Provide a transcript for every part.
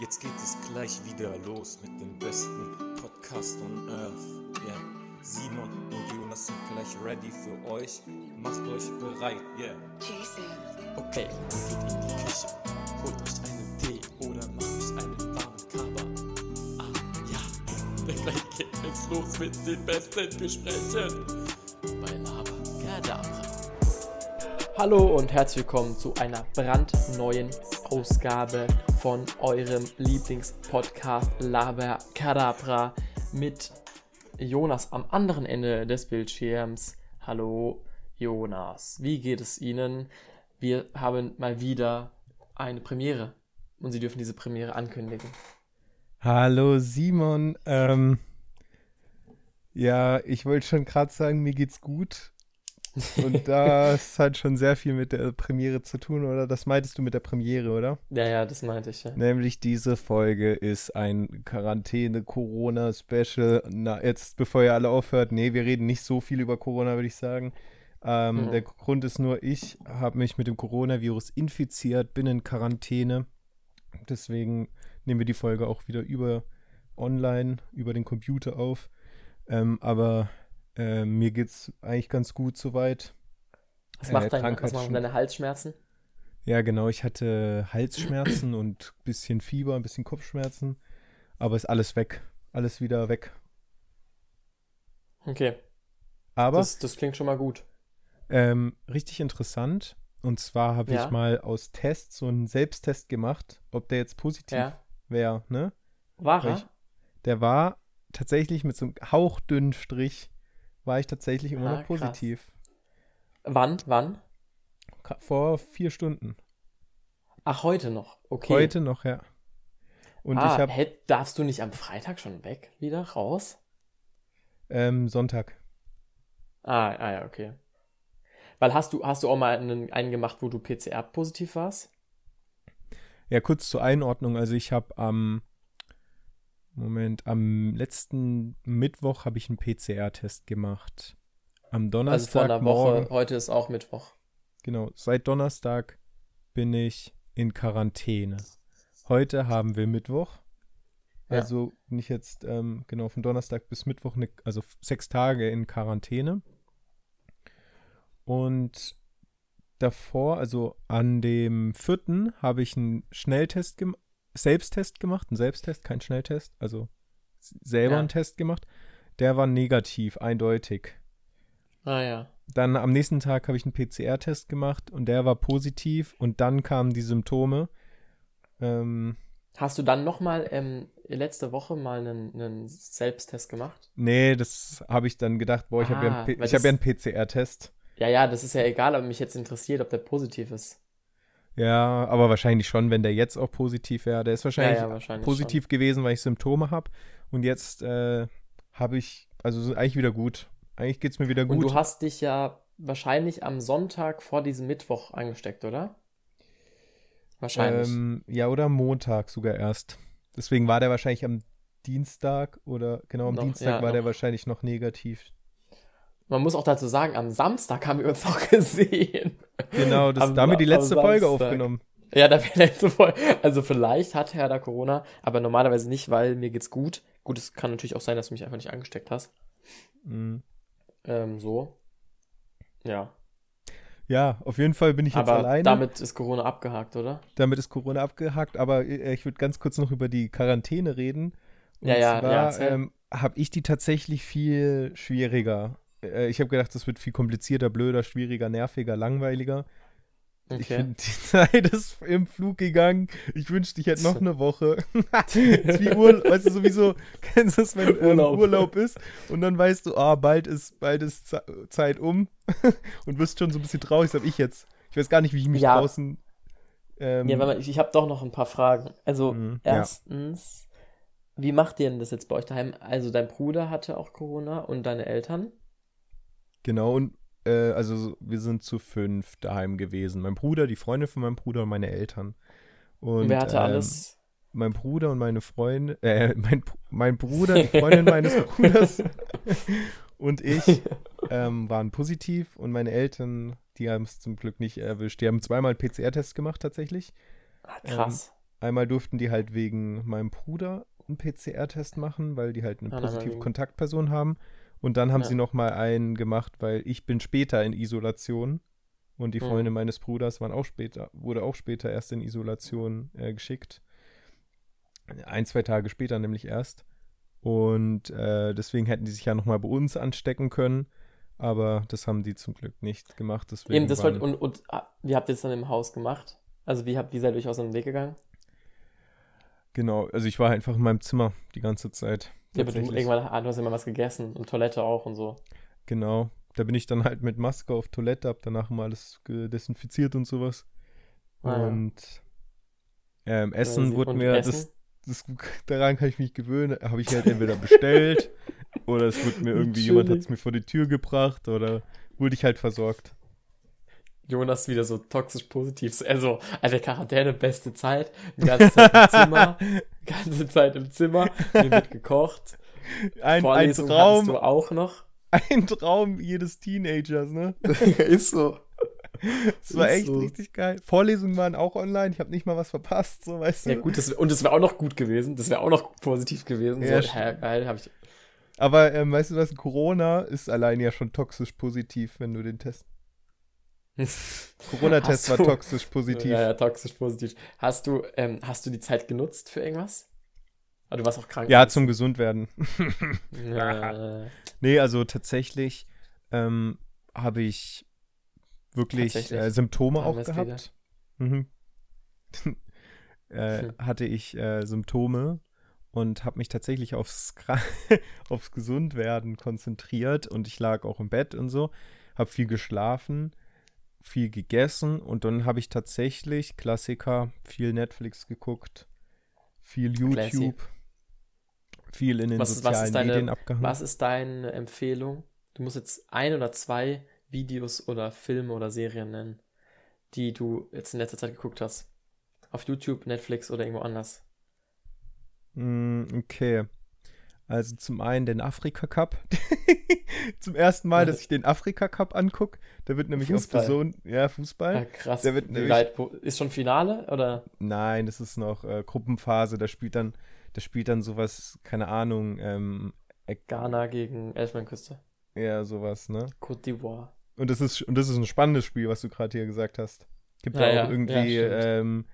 Jetzt geht es gleich wieder los mit dem besten Podcast on Earth. Yeah. Simon und Jonas sind gleich ready für euch. Macht euch bereit, yeah. Jason. Okay, und geht in die Küche. Holt euch einen Tee oder macht euch einen warmen Kaba. Ah, ja. Denn gleich geht es los mit den besten Gesprächen. Bei Lava Kadabra. Hallo und herzlich willkommen zu einer brandneuen Ausgabe von eurem Lieblingspodcast Laber Kadabra mit Jonas am anderen Ende des Bildschirms. Hallo Jonas, wie geht es Ihnen? Wir haben mal wieder eine Premiere und Sie dürfen diese Premiere ankündigen. Hallo Simon. Ähm, ja, ich wollte schon gerade sagen, mir geht's gut. Und das hat schon sehr viel mit der Premiere zu tun, oder? Das meintest du mit der Premiere, oder? Ja, ja, das meinte ich ja. Nämlich diese Folge ist ein Quarantäne-Corona-Special. Na, jetzt, bevor ihr alle aufhört, nee, wir reden nicht so viel über Corona, würde ich sagen. Ähm, Mhm. Der Grund ist nur, ich habe mich mit dem Coronavirus infiziert, bin in Quarantäne. Deswegen nehmen wir die Folge auch wieder über online, über den Computer auf. Ähm, aber äh, mir geht's eigentlich ganz gut soweit. Was, Äh, macht dein, Krankheit was machen deine Halsschmerzen? Ja, genau, ich hatte Halsschmerzen und ein bisschen Fieber, ein bisschen Kopfschmerzen. Aber ist alles weg. Alles wieder weg. Okay, Aber das, das klingt schon mal gut. ähm, richtig interessant. Und zwar habe Ja. ich mal aus Tests so einen Selbsttest gemacht, ob der jetzt positiv Ja. wäre, ne? War er? ich- Der war tatsächlich mit so einem hauchdünnen Strich, war ich tatsächlich immer Ah, noch krass. positiv. Wann? Wann? Ka- Vor vier Stunden. Ach, heute noch. Okay. Heute noch, ja. Und ah, ich habe darfst du nicht am Freitag schon weg wieder raus? ähm, Sonntag. Ah, ah ja, okay. Weil hast du, hast du auch mal einen, einen gemacht, wo du PCR-positiv warst? Ja, kurz zur Einordnung. Also ich habe am Moment, am letzten Mittwoch habe ich einen PCR-Test gemacht. Am Also Donnerstag vor einer Woche, morgen, heute ist auch Mittwoch. genau, seit Donnerstag bin ich in Quarantäne. Heute haben wir Mittwoch. Ja. Also bin ich jetzt ähm, genau von Donnerstag bis Mittwoch, ne, also sechs Tage in Quarantäne. Und davor, also an dem vierten, habe ich einen Schnelltest gemacht, Selbsttest gemacht, einen Selbsttest, kein Schnelltest, also selber Ja. einen Test gemacht. Der war negativ, eindeutig. Ah ja. Dann am nächsten Tag habe ich einen PCR-Test gemacht und der war positiv und dann kamen die Symptome. Ähm, Hast du dann nochmal ähm, letzte Woche mal einen, einen Selbsttest gemacht? nee, das habe ich dann gedacht, boah, ich habe ja Ah, einen, hab ja einen PCR-Test. Ja, ja, das ist ja egal, aber mich jetzt interessiert, ob der positiv ist. Ja, aber wahrscheinlich schon, wenn der jetzt auch positiv wäre. Der ist wahrscheinlich, ja, ja, wahrscheinlich positiv gewesen, weil ich Symptome habe. Und jetzt äh, habe ich, also so eigentlich wieder gut. Eigentlich geht es mir wieder Schon. Und gut. du hast dich ja wahrscheinlich am Sonntag vor diesem Mittwoch angesteckt, oder? Wahrscheinlich. ähm, ja, oder am Montag sogar erst. Deswegen war der wahrscheinlich am Dienstag oder genau am Noch, Dienstag ja, war der noch. wahrscheinlich noch negativ. Man muss auch dazu sagen, am Samstag haben wir uns noch gesehen. Genau, das, Am da haben wir die letzte Folge aufgenommen. Ja, da wäre letzte Folge. Also vielleicht hat Herr da Corona, aber normalerweise nicht, weil mir geht's gut. Gut, es kann natürlich auch sein, dass du mich einfach nicht angesteckt hast. Mhm. Ähm, so. Ja. Ja, auf jeden Fall bin ich jetzt aber alleine. damit ist Corona abgehakt, oder? Damit ist Corona abgehakt, aber äh, ich würde ganz kurz noch über die Quarantäne reden. Und Ja, ja, ja, zwar erzähl. ähm, habe ich die tatsächlich viel schwieriger. Äh, ich habe gedacht, das wird viel komplizierter, blöder, schwieriger, nerviger, langweiliger. Ich Okay. finde, die Zeit ist im Flug gegangen. Ich wünschte, ich hätte noch eine Woche. Wie Urlaub, weißt du, sowieso, kennst du es, wenn ähm, Urlaub. Urlaub. ist und dann weißt du, ah, bald ist, bald ist Ze- Zeit um und wirst schon so ein bisschen traurig, das habe ich jetzt. Ich weiß gar nicht, wie ich mich Ja. draußen. Ähm, Ja, ich, ich habe doch noch ein paar Fragen. Also, Mhm, ja. erstens, wie macht ihr denn das jetzt bei euch daheim? Also, dein Bruder hatte auch Corona und deine Eltern? Genau, und äh, also so- wir sind zu fünf daheim gewesen. Mein Bruder, die Freunde von meinem Bruder und meine Eltern. Und, Wer hatte ähm, alles? Mein Bruder und meine Freunde, äh, mein, mein Bruder, die Freundin meines Bruders und ich ähm, waren positiv und meine Eltern, die haben es zum Glück nicht erwischt. Die haben zweimal einen PCR-Test gemacht tatsächlich. Ah, krass. Einmal durften die halt wegen meinem Bruder einen PCR-Test machen, weil die halt eine Ah, positive Kontaktperson haben. Und dann haben Ja. sie noch mal einen gemacht, weil ich bin später in Isolation und die Mhm. Freunde meines Bruders waren auch später, wurde auch später erst in Isolation äh, geschickt. Ein, zwei Tage später nämlich erst. Und äh, deswegen hätten die sich ja noch mal bei uns anstecken können. Aber das haben die zum Glück nicht gemacht. Deswegen Eben, das wollte, und, und ah, wie habt ihr es dann im Haus gemacht? Also wie habt wie seid ihr euch aus dem Weg gegangen? Genau, also ich war einfach in meinem Zimmer die ganze Zeit. Ja, aber du irgendwann ah, du hast immer was gegessen und Toilette auch und so. Genau. Da bin ich dann halt mit Maske auf Toilette, hab danach mal alles desinfiziert und sowas. Ah, ja. Und ähm, Essen Äh, wurde mir, Essen? das, das, daran kann ich mich gewöhnen, habe ich halt entweder bestellt oder es wurde mir irgendwie, jemand hat es mir vor die Tür gebracht oder wurde ich halt versorgt. Jonas wieder so toxisch positiv. Also, also Quarantäne, beste Zeit. Die ganze Zeit im Zimmer. Die ganze Zeit im Zimmer. Mir wird gekocht. Ein, ein Vorlesung Traum, du auch noch. ein Traum jedes Teenagers, ne? Ist so. Das war Ist echt so. richtig geil. Vorlesungen waren auch online, ich habe nicht mal was verpasst, so weißt du. Ja gut, das, und das wäre auch noch gut gewesen. Das wäre auch noch positiv gewesen. Ja, so, hä, geil, habe ich. Aber ähm, weißt du was, Corona ist allein ja schon toxisch positiv, wenn du den Test. Corona-Test war toxisch positiv. Ja, ja, toxisch positiv. Hast du, ähm, hast du die Zeit genutzt für irgendwas? Aber du warst auch krank. Ja, zum Gesundwerden. Ja. nee, also tatsächlich ähm, habe ich wirklich äh, Symptome auch gehabt. Mhm. äh, Hm. hatte ich äh, Symptome und habe mich tatsächlich aufs, aufs Gesundwerden konzentriert und ich lag auch im Bett und so, habe viel geschlafen, viel gegessen und dann habe ich tatsächlich Klassiker, viel Netflix geguckt, viel Classy. YouTube, viel in den Was- was ist sozialen deine- Medien abgehangen. Was ist deine Empfehlung? Du musst jetzt ein oder zwei Videos oder Filme oder Serien nennen, die du jetzt in letzter Zeit geguckt hast. Auf YouTube, Netflix oder irgendwo anders. Mm, Okay. Also zum einen den Afrika Cup. zum ersten Mal, dass ich den Afrika Cup angucke. Da wird nämlich Fußball. auf Person, ja, Fußball. Ah, krass. Der wird nämlich- ist schon Finale oder? Nein, das ist noch äh, Gruppenphase. Da spielt dann, da spielt dann sowas, keine Ahnung, ähm, äh, Ghana gegen Elfenbeinküste. ja, sowas, ne? Côte d'Ivoire. Und das ist, und das ist ein spannendes Spiel, was du gerade hier gesagt hast. Gibt Ja, ja, auch ja, irgendwie ja, ähm,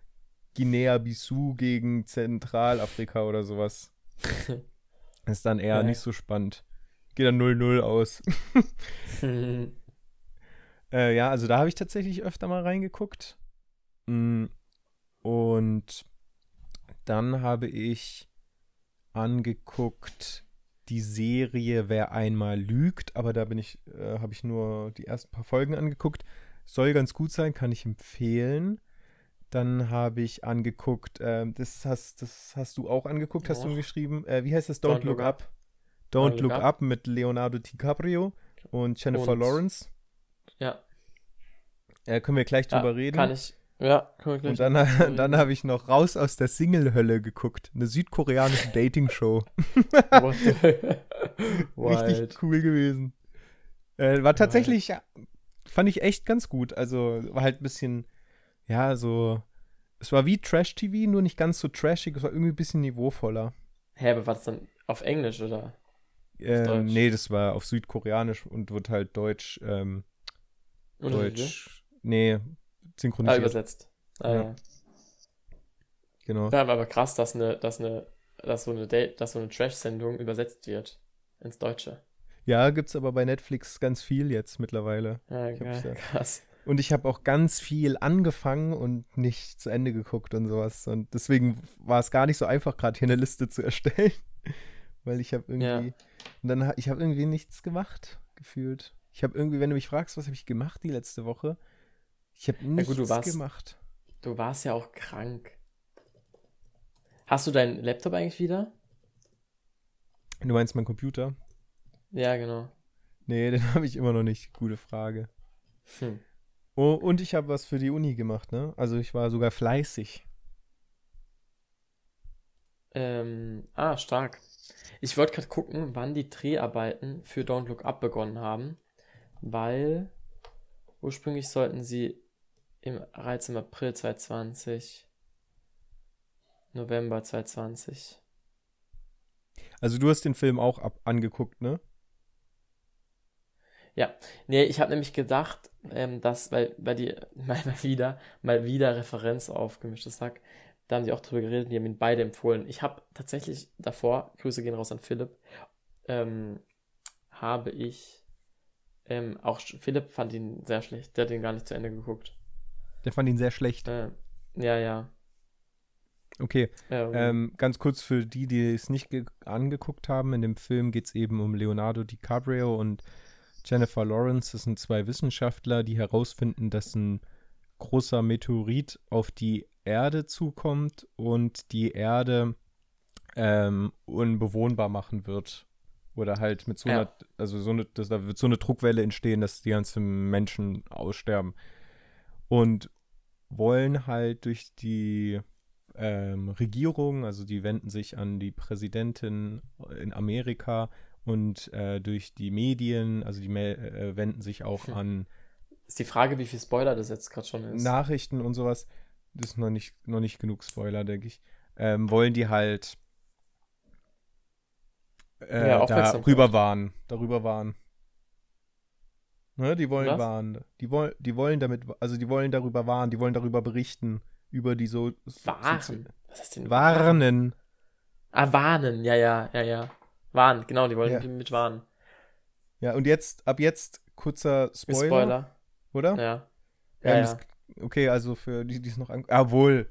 Guinea-Bissau gegen Zentralafrika oder sowas. ist dann eher Ja. nicht so spannend. Geht dann 0-0 aus. Äh, ja, also da habe ich tatsächlich öfter mal reingeguckt. Mm, Und dann habe ich angeguckt die Serie Wer einmal lügt, aber da bin ich, äh, habe ich nur die ersten paar Folgen angeguckt. Soll ganz gut sein, kann ich empfehlen. Dann habe ich angeguckt, ähm, das, hast, das hast du auch angeguckt, hast du Och. geschrieben. Äh, wie heißt das? Don't, Look Up. Don't, Look Up. mit Leonardo DiCaprio und Jennifer Und- Lawrence. ja, Äh, können wir gleich ja, drüber reden. kann ich. Ja, können wir gleich Und dann, dann habe ich noch Raus aus der Single-Hölle geguckt. Eine südkoreanische Dating-Show. Wild. Richtig cool gewesen. Äh, war tatsächlich, ja, fand ich echt ganz gut. Also war halt ein bisschen, ja, so. Es war wie Trash-TV, nur nicht ganz so trashig. Es war irgendwie ein bisschen niveauvoller. Hä, aber war das dann auf Englisch oder? Deutsch? nee, das war auf Südkoreanisch und wird halt Deutsch, ähm? Deutsch, nee, Ah, synchronisiert. übersetzt. Ah, Ja. ja. genau. Ja, aber krass, dass eine, dass eine, dass so eine Date, dass so eine Trash-Sendung übersetzt wird ins Deutsche. Ja, gibt's aber bei Netflix ganz viel jetzt mittlerweile. Ja, geil, ja. krass. Und ich habe auch ganz viel angefangen und nicht zu Ende geguckt und sowas. Und deswegen war es gar nicht so einfach, gerade hier eine Liste zu erstellen. Weil ich habe irgendwie. Ja. Und dann ha- ich habe irgendwie nichts gemacht, gefühlt. Ich habe irgendwie, wenn du mich fragst, was habe ich gemacht die letzte Woche? Ich habe nichts gut, du warst- gemacht. Du warst ja auch krank. Hast du deinen Laptop eigentlich wieder? Du meinst mein Computer? Ja, genau. Nee, den habe ich immer noch nicht. Gute Frage. Hm. Oh, und ich habe was für die Uni gemacht, ne? Also ich war sogar fleißig. Ähm, ah, stark. Ich wollte gerade gucken, wann die Dreharbeiten für Don't Look Up begonnen haben, weil ursprünglich sollten sie im, bereits im April 2020 November 2020. Also du hast den Film auch ab angeguckt, ne? Ja, nee, ich habe nämlich gedacht, ähm, dass, weil, weil die mal, mal wieder, mal wieder Referenz auf gemischtes Sack, da haben die auch drüber geredet, die haben ihn beide empfohlen. Ich habe tatsächlich davor, Grüße gehen raus an Philipp, ähm, habe ich, ähm, auch Philipp fand ihn sehr schlecht, der hat ihn gar nicht zu Ende geguckt. Der fand ihn sehr schlecht. Äh, ja, ja. Okay, Ähm, ähm, ganz kurz für die, die es nicht ge- angeguckt haben. In dem Film geht es eben um Leonardo DiCaprio und Jennifer Lawrence. Das sind zwei Wissenschaftler, die herausfinden, dass ein großer Meteorit auf die Erde zukommt und die Erde ähm, unbewohnbar machen wird. Oder halt mit so Ja. einer, also so eine, dass da wird so eine Druckwelle entstehen, dass die ganzen Menschen aussterben. Und wollen halt durch die ähm, Regierung, also die wenden sich an die Präsidentin in Amerika und äh, durch die Medien, also die äh, wenden sich auch Hm. an ist die Frage, wie viel Spoiler das jetzt gerade schon ist. Nachrichten und sowas. Das ist noch nicht, noch nicht genug Spoiler, denke ich. Ähm, wollen die halt äh, Ja, darüber warnen. Darüber warnen. Ne, die wollen Was? warnen. Die wollen, die wollen damit, also die wollen darüber warnen, die wollen darüber berichten. Über die so. so Waren. Was heißt denn? Warnen. Ah, warnen. Ja, ja, ja, ja. Warnen, genau, die wollen Ja. mit warnen. Ja, und jetzt, ab jetzt kurzer Spoiler, Spoiler. oder? Ja. Ja, Ähm, ja. Okay, also für die, die es noch an. Jawohl.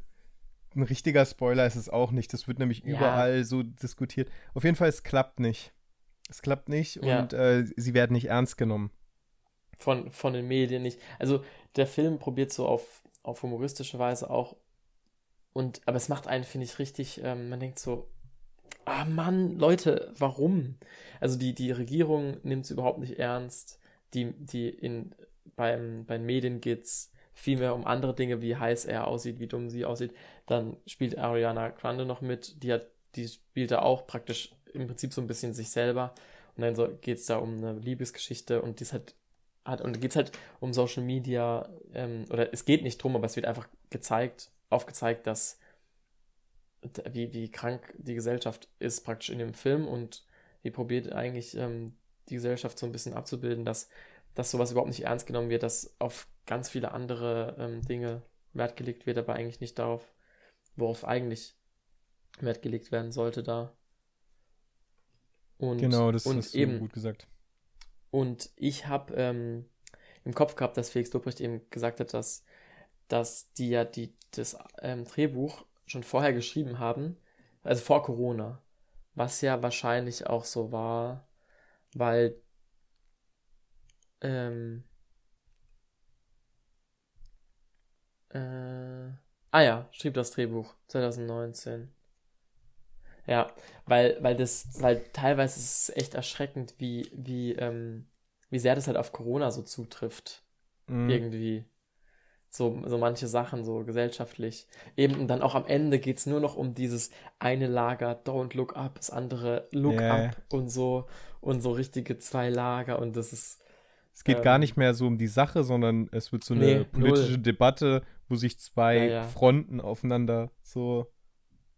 Ein richtiger Spoiler ist es auch nicht. Das wird nämlich überall so diskutiert. Auf jeden Fall, es klappt nicht. Es klappt nicht und äh, sie werden nicht ernst genommen. Von, von den Medien nicht. Also, der Film probiert so auf, auf humoristische Weise auch. Und, aber es macht einen, finde ich, richtig, ähm, man denkt so, ah Mann, Leute, warum? Also die, die Regierung nimmt es überhaupt nicht ernst. Die, die in, beim, bei den Medien geht es vielmehr um andere Dinge, wie heiß er aussieht, wie dumm sie aussieht. Dann spielt Ariana Grande noch mit, die hat, die spielt da auch praktisch im Prinzip so ein bisschen sich selber. Und dann so geht es da um eine Liebesgeschichte und die ist halt, hat, und geht es halt um Social Media, ähm, oder es geht nicht drum, aber es wird einfach gezeigt, aufgezeigt, dass wie, wie krank die Gesellschaft ist praktisch in dem Film und die probiert eigentlich ähm, die Gesellschaft so ein bisschen abzubilden, dass, dass sowas überhaupt nicht ernst genommen wird, dass auf ganz viele andere ähm, Dinge Wert gelegt wird, aber eigentlich nicht darauf, worauf eigentlich Wert gelegt werden sollte da. Und, genau, das und hast eben, gut gesagt. und ich habe ähm, im Kopf gehabt, dass Felix Lobrecht eben gesagt hat, dass, dass die ja die, das ähm, Drehbuch schon vorher geschrieben haben, also vor Corona, was ja wahrscheinlich auch so war, weil ähm, äh, ah ja, schrieb das Drehbuch 2019. Ja, weil, weil das, weil teilweise ist es echt erschreckend, wie, wie, ähm, wie sehr das halt auf Corona so zutrifft. Mhm. Irgendwie. So, so manche Sachen, so gesellschaftlich. Eben, und dann auch am Ende geht es nur noch um dieses eine Lager, don't look up, das andere look Ja. up und so, und so richtige zwei Lager und das ist, Es geht ähm, gar nicht mehr so um die Sache, sondern es wird so eine Nee, politische null. Debatte, wo sich zwei Ja, ja. Fronten aufeinander so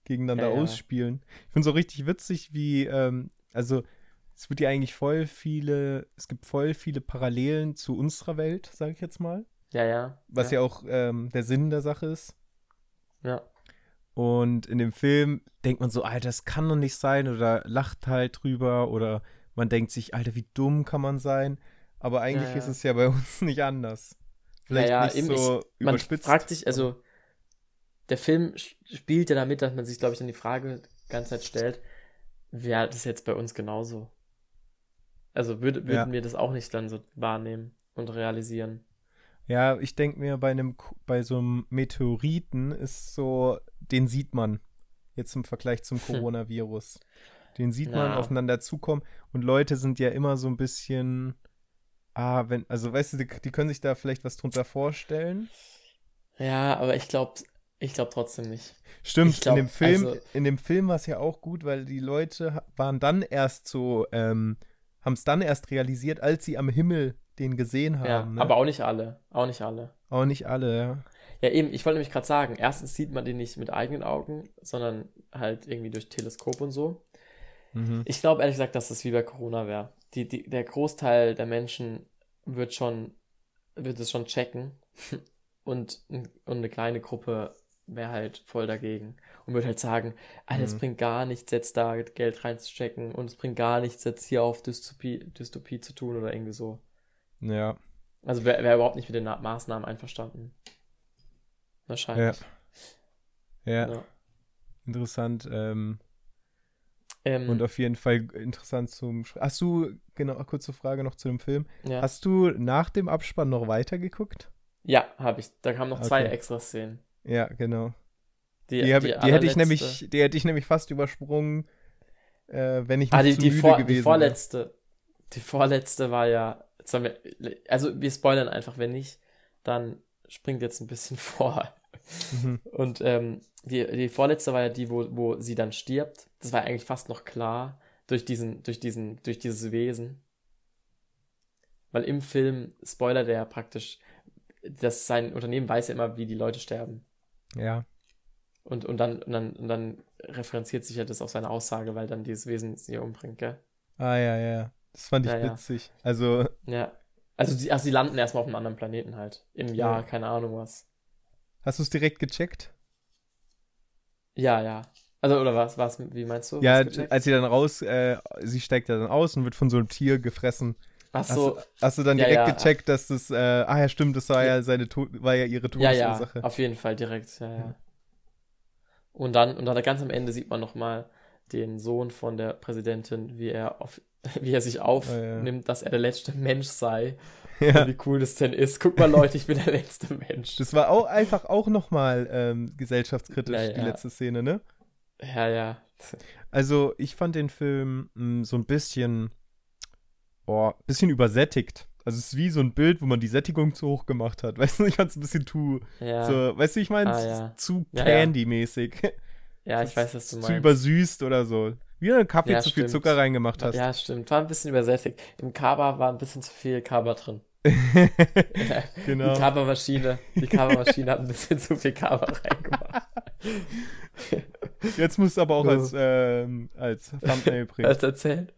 gegeneinander ja. ausspielen. Ich finde es auch richtig witzig, wie, ähm, also es wird ja eigentlich voll viele, es gibt voll viele Parallelen zu unserer Welt, sage ich jetzt mal. Ja, ja. Was ja, auch ähm, der Sinn der Sache ist. ja. Und in dem Film denkt man so, Alter, das kann doch nicht sein oder lacht halt drüber oder man denkt sich, Alter, wie dumm kann man sein? Aber eigentlich Ja, ja. ist es ja bei uns nicht anders. Vielleicht ja, nicht eben, so Man überspitzt. fragt sich, also der Film spielt ja damit, dass man sich, glaube ich, dann die Frage die ganze Zeit stellt, wäre das jetzt bei uns genauso? Also würd, würden Ja. wir das auch nicht dann so wahrnehmen und realisieren? Ja, ich denke mir, bei einem, bei so einem Meteoriten ist so, den sieht man. Jetzt im Vergleich zum. Coronavirus. Den sieht man Ja. aufeinander zukommen. Und Leute sind ja immer so ein bisschen, ah, wenn, also weißt du, die, die können sich da vielleicht was drunter vorstellen. Ja, aber ich glaube, ich glaube trotzdem nicht. Stimmt, glaub, in dem Film, also- in dem Film war es ja auch gut, weil die Leute waren dann erst so, ähm, haben es dann erst realisiert, als sie am Himmel den gesehen haben. Ja, ne? aber auch nicht alle. Auch nicht alle. auch nicht alle, ja. Ja, eben, ich wollte nämlich gerade sagen, erstens sieht man den nicht mit eigenen Augen, sondern halt irgendwie durch Teleskop und so. Mhm. Ich glaube ehrlich gesagt, dass das wie bei Corona wäre. Die, die, der Großteil der Menschen wird schon, wird es schon checken und, und eine kleine Gruppe wäre halt voll dagegen und würde halt sagen, Alter, es Mhm. bringt gar nichts, jetzt da Geld reinzustecken und es bringt gar nichts, jetzt hier auf Dystopie, Dystopie zu tun oder irgendwie so. Ja, Also wäre wär überhaupt nicht mit den Na- Maßnahmen einverstanden. Wahrscheinlich. ja, Ja. interessant. Ähm, Ähm, und auf jeden Fall interessant zum. Hast du, genau, kurze Frage noch zu dem Film. ja. Hast du nach dem Abspann noch weitergeguckt? ja, habe ich. Da kamen noch zwei Okay. extra Szenen. Ja, genau. Die, Die, hab, die, hätte ich nämlich, die hätte ich nämlich fast übersprungen, äh, wenn ich nicht Ah, die, zu die, müde vor, gewesen die wäre. vorletzte. Die vorletzte war ja. wir, also wir spoilern einfach, wenn nicht, dann springt jetzt ein bisschen vor. Mhm. Und ähm, die, die vorletzte war ja die, wo, wo sie dann stirbt. Das war eigentlich fast noch klar durch diesen, durch diesen, durch dieses Wesen. Weil im Film spoilert er ja praktisch, dass sein Unternehmen weiß ja immer, wie die Leute sterben. Ja, Und, und, dann, und, dann, und dann referenziert sich ja das auf seine Aussage, weil dann dieses Wesen sie umbringt, gell? ah ja, ja. Das fand ich Ja, ja. witzig. Also, Ja. Also sie, also sie landen erstmal auf einem anderen Planeten halt. Im Jahr, Ja. keine Ahnung was. hast du es direkt gecheckt? Ja, ja. Also, oder was, was, wie meinst du? ja, als sie dann raus, äh, sie steigt ja dann aus und wird von so einem Tier gefressen. Ach Hast, so, du, hast du dann Ja, direkt ja. gecheckt, dass das, äh, ah ja, stimmt, das war ja, seine war ja ihre ja, ja, Todesursache. auf jeden Fall direkt, ja, ja. Und dann, und dann ganz am Ende sieht man nochmal den Sohn von der Präsidentin, wie er auf, wie er sich aufnimmt, dass er der letzte Mensch sei. Ja. Wie cool das denn ist. Guck mal, Leute, ich bin der letzte Mensch. Das war auch einfach auch nochmal ähm, gesellschaftskritisch, Ja, die ja. letzte Szene, ne? Ja, ja. Also, ich fand den Film mh, so ein bisschen, oh, bisschen übersättigt. Also, es ist wie so ein Bild, wo man die Sättigung zu hoch gemacht hat. Weißt du, ich fand es ein bisschen too, Ja, so, weißt du, ich meine, Ah, ja. zu Ja, ja. Candy-mäßig. Ja ich weiß, was du zu meinst. übersüßt oder so. Wie du Kaffee Ja, zu viel stimmt. Zucker reingemacht hast. Ja, stimmt. War ein bisschen übersättigt. Im Kaba war ein bisschen zu viel Kaba drin. genau. Die Kaba-Maschine, die Kaba-Maschine hat ein bisschen zu viel Kaba reingemacht. Jetzt musst du aber auch als, ähm, als Thumbnail bringen. Hast du erzählt?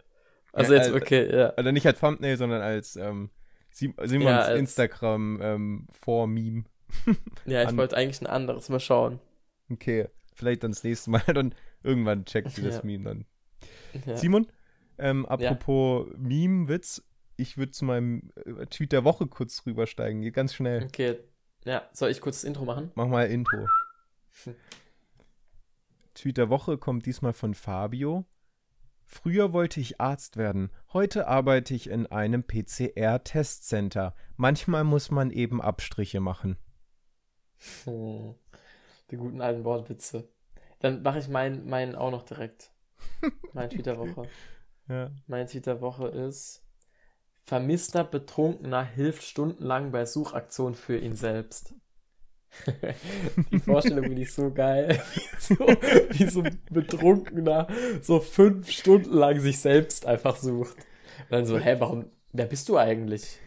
Also Ja, jetzt, äh, okay, ja. Oder nicht als Thumbnail, sondern als ähm, Sim Simons Ja, als- Instagram ähm, vor-Meme. Ja, ich wollte eigentlich ein anderes mal schauen. Okay, vielleicht dann das nächste Mal. Dann irgendwann checkt sie das Ja. Meme dann. Ja. Simon, ähm, apropos Meme-Witz, ich würde zu meinem äh, Tweet der Woche kurz rübersteigen. Geht ganz schnell. Okay, ja. Soll ich kurz das Intro machen? Mach mal Intro. Tweet der Woche kommt diesmal von Fabio. Früher wollte ich Arzt werden. Heute arbeite ich in einem PCR-Testcenter. Manchmal muss man eben Abstriche machen. Hm. Die guten alten Wortwitze. Dann mache ich meinen meinen auch noch direkt. Mein Tweet der Woche. Ja. Mein Tweet der Woche ist: Vermisster Betrunkener hilft stundenlang bei Suchaktionen für ihn selbst. Die Vorstellung finde ich so geil. so, wie so ein Betrunkener so fünf Stunden lang sich selbst einfach sucht. Und dann so, hä, warum, wer bist du eigentlich?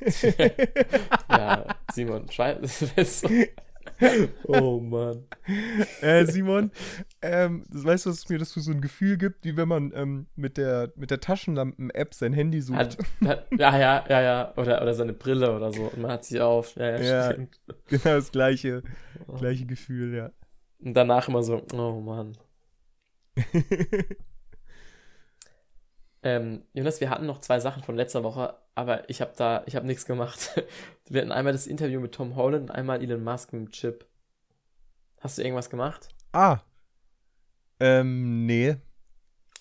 ja, Simon, Scheiße. oh Mann. Äh, Simon, ähm, das weißt du, dass es mir das so ein Gefühl gibt, wie wenn man ähm, mit der, mit der Taschenlampen-App sein Handy sucht. Hat, hat, ja, ja, ja, ja. Oder, oder seine Brille oder so. Und man hat sie auf. Ja, ja, Ja. stimmt. genau das gleiche, gleiche Gefühl, ja. Und danach immer so, oh Mann. Ähm, Jonas, wir hatten noch zwei Sachen von letzter Woche, aber ich habe da, ich habe nichts gemacht. Wir hatten einmal das Interview mit Tom Holland und einmal Elon Musk mit Chip. Hast du irgendwas gemacht? ah. Ähm, nee.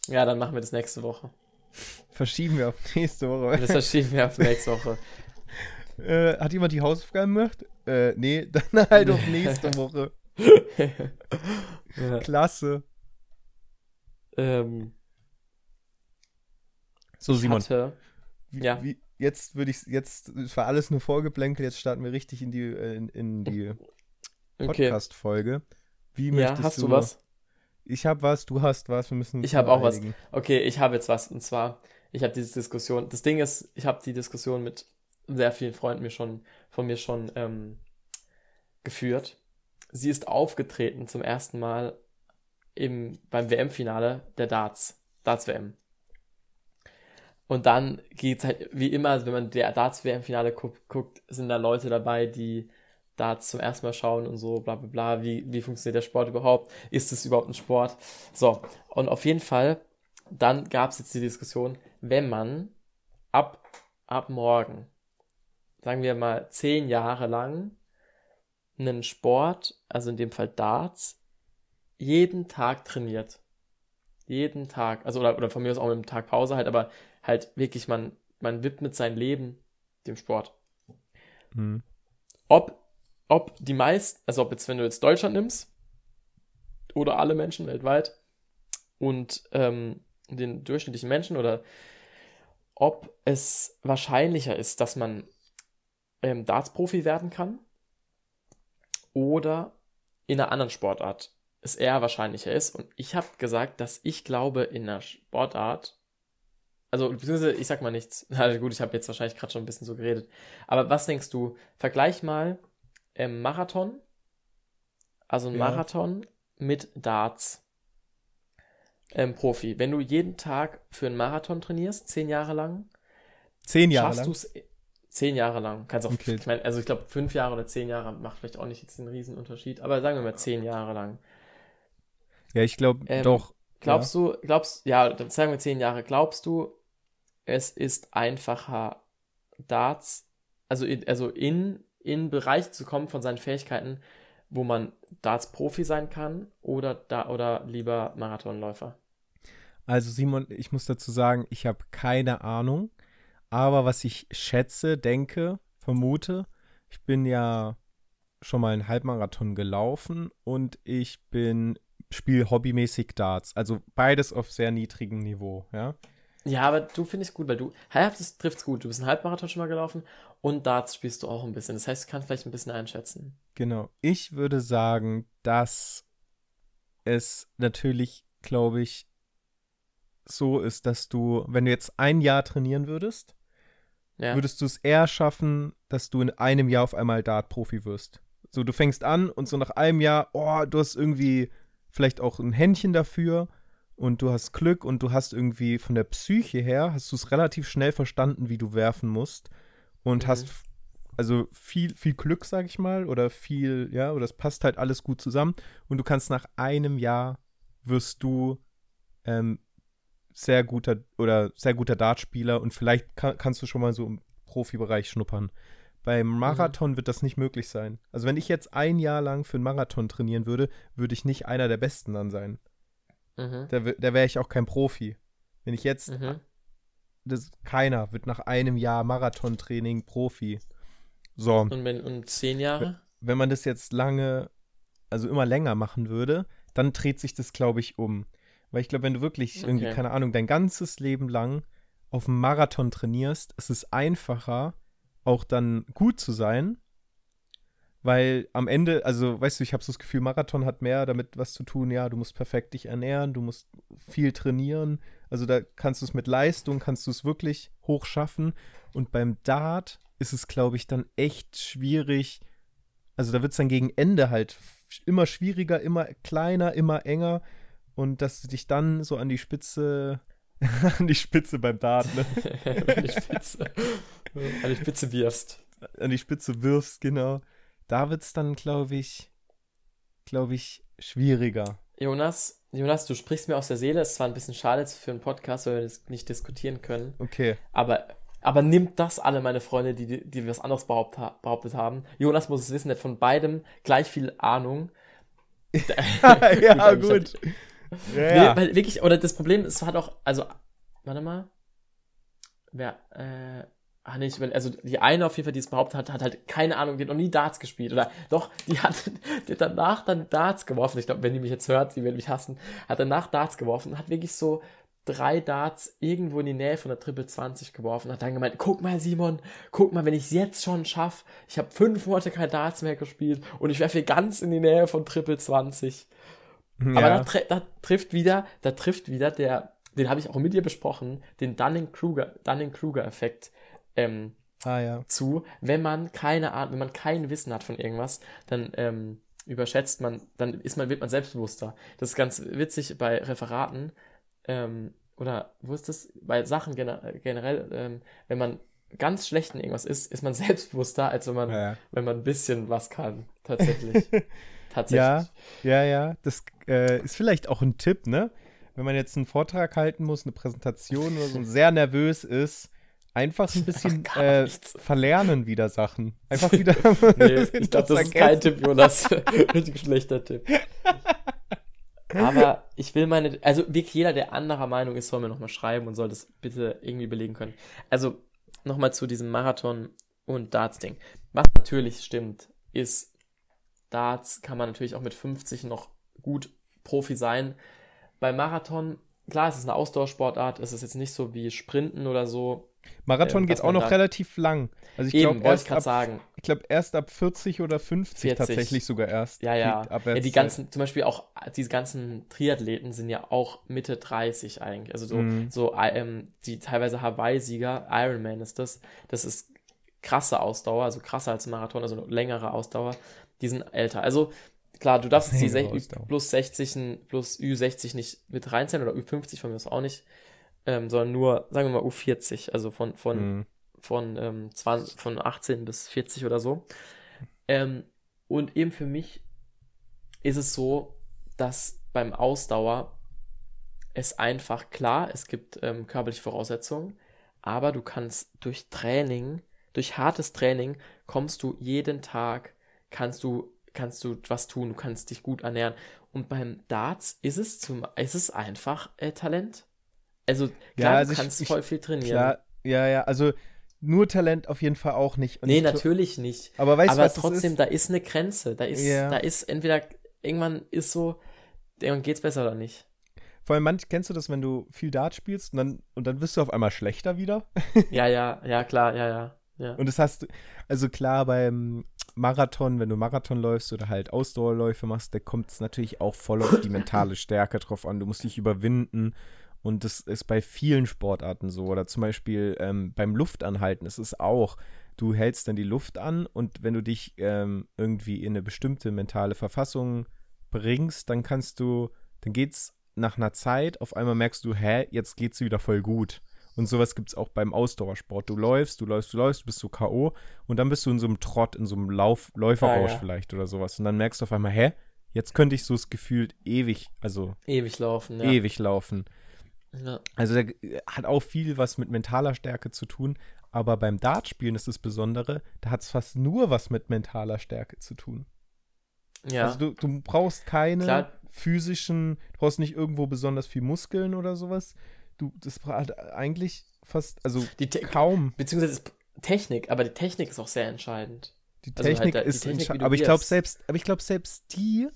Ja, dann machen wir das nächste Woche. Verschieben wir auf nächste Woche. Das verschieben wir auf nächste Woche. Äh, hat jemand die Hausaufgaben gemacht? Äh, nee, dann halt auf nächste Woche. ja, Klasse. ähm, So, Simon. hatte, Wie, Ja. wie, jetzt würde ich, jetzt es war alles nur Vorgeplänkel, jetzt starten wir richtig in die, äh, in, in die. Podcast-Folge. Wie Ja, möchtest hast du was? Ich habe was, du hast was, wir müssen Ich hab mal auch was. Okay, ich habe jetzt was. Und zwar, ich habe diese Diskussion. Das Ding ist, ich habe die Diskussion mit sehr vielen Freunden mir schon, von mir schon ähm, geführt. sie ist aufgetreten zum ersten Mal im, beim WM-Finale der Darts, Darts-WM. Und dann geht's halt, wie immer, wenn man der Darts-WM-Finale guckt, guckt, sind da Leute dabei, die Darts zum ersten Mal schauen und so, bla bla bla, wie, wie funktioniert der Sport überhaupt? Ist es überhaupt ein Sport? So, und auf jeden Fall, dann gab es jetzt die Diskussion, wenn man ab, ab morgen, sagen wir mal, zehn Jahre lang einen Sport, also in dem Fall Darts, jeden Tag trainiert. Jeden Tag, also oder, oder von mir aus auch mit einem Tag Pause halt, aber halt wirklich, man, man widmet sein Leben dem Sport. Hm. Ob, ob die meisten, also ob jetzt, wenn du jetzt Deutschland nimmst, oder alle Menschen weltweit und ähm, den durchschnittlichen Menschen oder ob es wahrscheinlicher ist, dass man ähm, Darts-Profi werden kann oder in einer anderen Sportart es eher wahrscheinlicher ist. Und ich habe gesagt, dass ich glaube, in einer Sportart, also beziehungsweise ich sag mal nichts. Also gut, ich habe jetzt wahrscheinlich gerade schon ein bisschen so geredet. Aber was denkst du? Vergleich mal ähm, Marathon, also ein Ja. Marathon mit Darts. Ähm, Profi. Wenn du jeden Tag für einen Marathon trainierst, zehn Jahre lang, Zehn Jahre schaffst lang. du es zehn Jahre lang. Kannst auch, Okay. ich meine, also ich glaube, fünf Jahre oder zehn Jahre macht vielleicht auch nicht jetzt einen riesen Unterschied, aber sagen wir mal zehn Jahre lang. Ja, ich glaube Ähm, doch. Glaubst du, glaubst, ja, dann sagen wir zehn Jahre, glaubst du, es ist einfacher, Darts, also in, also in, in Bereich zu kommen von seinen Fähigkeiten, wo man Darts-Profi sein kann oder da oder lieber Marathonläufer? Also Simon, ich muss dazu sagen, ich habe keine Ahnung. Aber was ich schätze, denke, vermute, ich bin ja schon mal einen Halbmarathon gelaufen und ich bin spiele hobbymäßig Darts. Also beides auf sehr niedrigem Niveau, ja. Ja, aber du findest gut, weil du, das trifft's gut. Du bist einen Halbmarathon schon mal gelaufen und Darts spielst du auch ein bisschen. Das heißt, du kannst vielleicht ein bisschen einschätzen. Genau. Ich würde sagen, dass es natürlich, glaube ich, so ist, dass du, wenn du jetzt ein Jahr trainieren würdest, Ja. würdest du es eher schaffen, dass du in einem Jahr auf einmal Dart-Profi wirst. So, du fängst an und so nach einem Jahr, oh, du hast irgendwie vielleicht auch ein Händchen dafür und du hast Glück und du hast irgendwie von der Psyche her, hast du es relativ schnell verstanden, wie du werfen musst und Mhm. hast also viel, viel Glück, sag ich mal, oder viel, ja, oder es passt halt alles gut zusammen und du kannst nach einem Jahr wirst du ähm, sehr guter oder sehr guter Dartspieler und vielleicht kann, kannst du schon mal so im Profibereich schnuppern. Beim Marathon wird das nicht möglich sein. Also wenn ich jetzt ein Jahr lang für einen Marathon trainieren würde, würde ich nicht einer der Besten dann sein. Mhm. Da, da wäre ich auch kein Profi. Wenn ich jetzt, Mhm. das, keiner wird nach einem Jahr Marathontraining Profi. So, Und wenn, und zehn Jahre? wenn man das jetzt lange, also immer länger machen würde, dann dreht sich das, glaube ich, um. Weil ich glaube, wenn du wirklich irgendwie, Okay. keine Ahnung, dein ganzes Leben lang auf dem Marathon trainierst, ist es einfacher, auch dann gut zu sein. Weil am Ende, also weißt du, ich habe so das Gefühl, Marathon hat mehr damit was zu tun, ja, du musst perfekt dich ernähren, du musst viel trainieren. Also da kannst du es mit Leistung, kannst du es wirklich hoch schaffen. Und beim Dart ist es, glaube ich, dann echt schwierig. Also da wird es dann gegen Ende halt immer schwieriger, immer kleiner, immer enger. Und dass du dich dann so an die Spitze, an die Spitze beim Dart, ne? An die Spitze. An die Spitze wirfst. an die Spitze wirfst, genau. Da wird es dann, glaube ich, glaube ich, schwieriger. Jonas, Jonas, du sprichst mir aus der Seele. Es ist zwar ein bisschen schade für einen Podcast, weil wir das nicht diskutieren können. Okay. Aber, aber nimmt das alle meine Freunde, die, die, was anderes behaupt, ha- behauptet haben. Jonas muss es wissen, der hat von beidem gleich viel Ahnung. ja, Gut, gut. Ja, ja. weil wirklich, oder das Problem ist, es hat auch, also, warte mal. Wer, äh, ach nee, ich also die eine auf jeden Fall, die es behauptet hat, hat halt keine Ahnung, die hat noch nie Darts gespielt. Oder doch, die hat, die hat danach dann Darts geworfen. Ich glaube, wenn die mich jetzt hört, die wird mich hassen. Hat danach Darts geworfen, hat wirklich so drei Darts irgendwo in die Nähe von der Triple 20 geworfen. Hat dann gemeint, guck mal Simon, guck mal, wenn ich es jetzt schon schaffe, ich habe fünf Monate kein Darts mehr gespielt und ich werfe ganz in die Nähe von Triple 20. Aber da, ja. tre da trifft wieder, da trifft wieder der, den habe ich auch mit dir besprochen, den Dunning-Kruger, Dunning-Kruger-Effekt ähm, Ah, ja. zu, wenn man keine Ahnung, wenn man kein Wissen hat von irgendwas, dann ähm, überschätzt man, dann ist man, wird man selbstbewusster. Das ist ganz witzig bei Referaten, ähm, oder wo ist das? Bei Sachen gener generell, ähm, wenn man ganz schlecht in irgendwas ist, ist man selbstbewusster, als wenn man, Ja. wenn man ein bisschen was kann. Tatsächlich. Tatsächlich. Ja, ja, ja. Das äh, ist vielleicht auch ein Tipp, ne? Wenn man jetzt einen Vortrag halten muss, eine Präsentation oder so und sehr nervös ist, einfach ein bisschen äh, verlernen wieder Sachen. Einfach wieder. Nee, ich glaube, das ist kein Tipp, Jonas. Richtig schlechter Tipp. Aber ich will meine, also wirklich jeder, der anderer Meinung ist, soll mir nochmal schreiben und soll das bitte irgendwie belegen können. Also nochmal zu diesem Marathon und Darts-Ding. Was natürlich stimmt, ist, Darts kann man natürlich auch mit 50 noch gut Profi sein. Beim Marathon, klar, es ist eine Ausdauersportart, es ist jetzt nicht so wie Sprinten oder so. Marathon Ähm, geht auch noch da- relativ lang. Also ich glaube erst ab, ich glaube erst ab 40 oder 50 40. tatsächlich sogar erst. Ja, ja. ja die ganzen, zum Beispiel auch diese ganzen Triathleten sind ja auch Mitte 30 eigentlich. Also so, Mhm. so ähm, die teilweise Hawaii-Sieger, Ironman ist das. Das ist krasse Ausdauer, also krasser als Marathon, also längere Ausdauer. Die sind älter. Also klar, du darfst jetzt die plus 60, n- plus Ü60 nicht mit reinzählen oder Ü50 von mir aus auch nicht. Ähm, sondern nur, sagen wir mal, U40, also von, von Mhm. von, ähm, 20, von 18 bis 40 oder so. Ähm, und eben für mich ist es so, dass beim Ausdauer es einfach klar, es gibt ähm, körperliche Voraussetzungen, aber du kannst durch Training, durch hartes Training, kommst du jeden Tag, kannst du, kannst du was tun, du kannst dich gut ernähren. Und beim Darts ist es zum, ist es einfach äh, Talent. Also klar, also du kannst ich- voll viel trainieren. Klar, ja, ja, also nur Talent auf jeden Fall auch nicht. Und Nee, natürlich nicht. Aber weißt du, aber trotzdem, ist? da ist eine Grenze. Da ist, Ja. da ist entweder, irgendwann ist so, irgendwann geht's besser oder nicht. Vor allem, manch, kennst du das, wenn du viel Dart spielst und dann, und dann wirst du auf einmal schlechter wieder? Ja, ja, ja, klar, ja, ja. ja. Und das hast du, also klar, beim Marathon, wenn du Marathon läufst oder halt Ausdauerläufe machst, da kommt es natürlich auch voll auf die mentale Stärke drauf an. Du musst dich überwinden. Und das ist bei vielen Sportarten so. Oder zum Beispiel ähm, beim Luftanhalten ist es auch. Du hältst dann die Luft an und wenn du dich ähm, irgendwie in eine bestimmte mentale Verfassung bringst, dann kannst du, dann geht's nach einer Zeit, auf einmal merkst du, hä, jetzt geht's wieder voll gut. Und sowas gibt es auch beim Ausdauersport. Du läufst, du läufst, du läufst, du bist so K.O. und dann bist du in so einem Trott, in so einem Lauf, Läuferrausch Ah, ja. vielleicht oder sowas. Und dann merkst du auf einmal, hä, jetzt könnte ich so das Gefühl ewig, also Ewig laufen, ja. ewig laufen. Ja. Also der äh, hat auch viel was mit mentaler Stärke zu tun. Aber beim Dartspielen ist das Besondere, da hat es fast nur was mit mentaler Stärke zu tun. Ja, Also du, du brauchst keine Klar. physischen, du brauchst nicht irgendwo besonders viel Muskeln oder sowas. Du, das hat eigentlich fast, also kaum. beziehungsweise ist Technik, aber die Technik ist auch sehr entscheidend. Die Also halt Technik da- die ist Technik, entsche- wie du aber ich glaube selbst, aber ich glaube selbst die,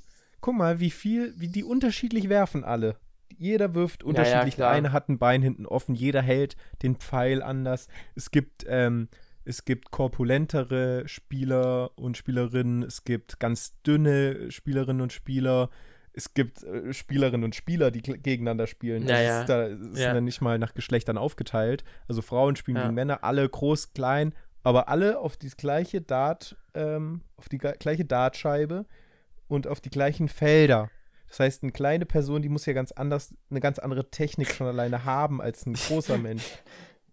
guck mal, wie viel, wie die unterschiedlich werfen alle. Jeder wirft unterschiedlich. Der klar. eine hat ein Bein hinten offen, jeder hält den Pfeil anders. Es gibt, ähm, es gibt korpulentere Spieler und Spielerinnen, es gibt ganz dünne Spielerinnen und Spieler. Es gibt äh, Spielerinnen und Spieler, die gegeneinander spielen. Ja, ja. ist da ist Ja. dann nicht mal nach Geschlechtern aufgeteilt. Also Frauen spielen Ja. gegen Männer, alle groß, klein, aber alle auf die gleiche Dart, ähm, auf die gleiche Dartscheibe und auf die gleichen Felder. Das heißt, eine kleine Person, die muss ja ganz anders, eine ganz andere Technik schon alleine haben als ein großer Mensch.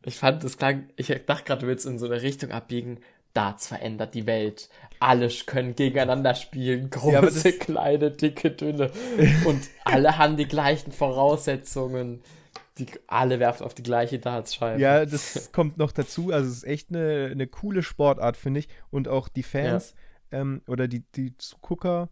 Ich fand, das klang, ich dachte gerade, du willst in so eine Richtung abbiegen. Darts verändert die Welt. Alle können gegeneinander spielen. Große, das- kleine, dicke, dünne. Und alle haben die gleichen Voraussetzungen. Die, alle werfen auf die gleiche Dartscheibe. Ja, das kommt noch dazu. Also es ist echt eine, eine coole Sportart, finde ich. Und auch die Fans ähm, oder die, die Zugucker,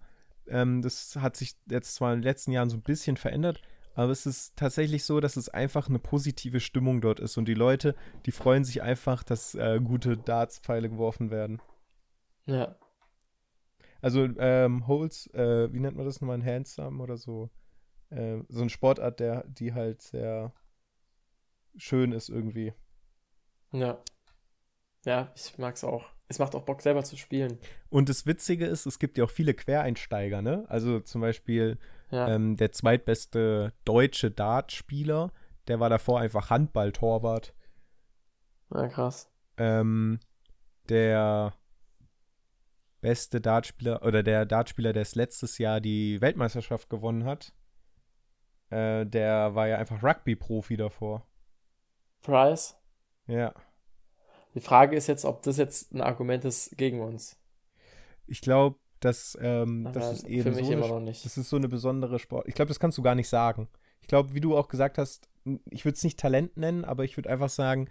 ähm, das hat sich jetzt zwar in den letzten Jahren so ein bisschen verändert, aber es ist tatsächlich so, dass es einfach eine positive Stimmung dort ist. Und die Leute, die freuen sich einfach, dass äh, gute Dartspfeile geworfen werden. Ja. Also ähm, Holes, äh, wie nennt man das nochmal, ein Handsome oder so? Äh, so eine Sportart, der, die halt sehr schön ist irgendwie. Ja. Ja, ich mag's auch. Es macht auch Bock, selber zu spielen. Und das Witzige ist, es gibt ja auch viele Quereinsteiger, ne? Also zum Beispiel Ja. ähm, der zweitbeste deutsche Dartspieler, der war davor einfach Handballtorwart. ja, krass. Ähm, der beste Dartspieler oder der Dartspieler, der es letztes Jahr die Weltmeisterschaft gewonnen hat, äh, der war ja einfach Rugby-Profi davor. Price? Ja. Die Frage ist jetzt, ob das jetzt ein Argument ist gegen uns. Ich glaube, dass ähm, Aber das ist für eben mich so immer eine, noch nicht. das ist so eine besondere Sport. Ich glaube, das kannst du gar nicht sagen. Ich glaube, wie du auch gesagt hast, ich würde es nicht Talent nennen, aber ich würde einfach sagen,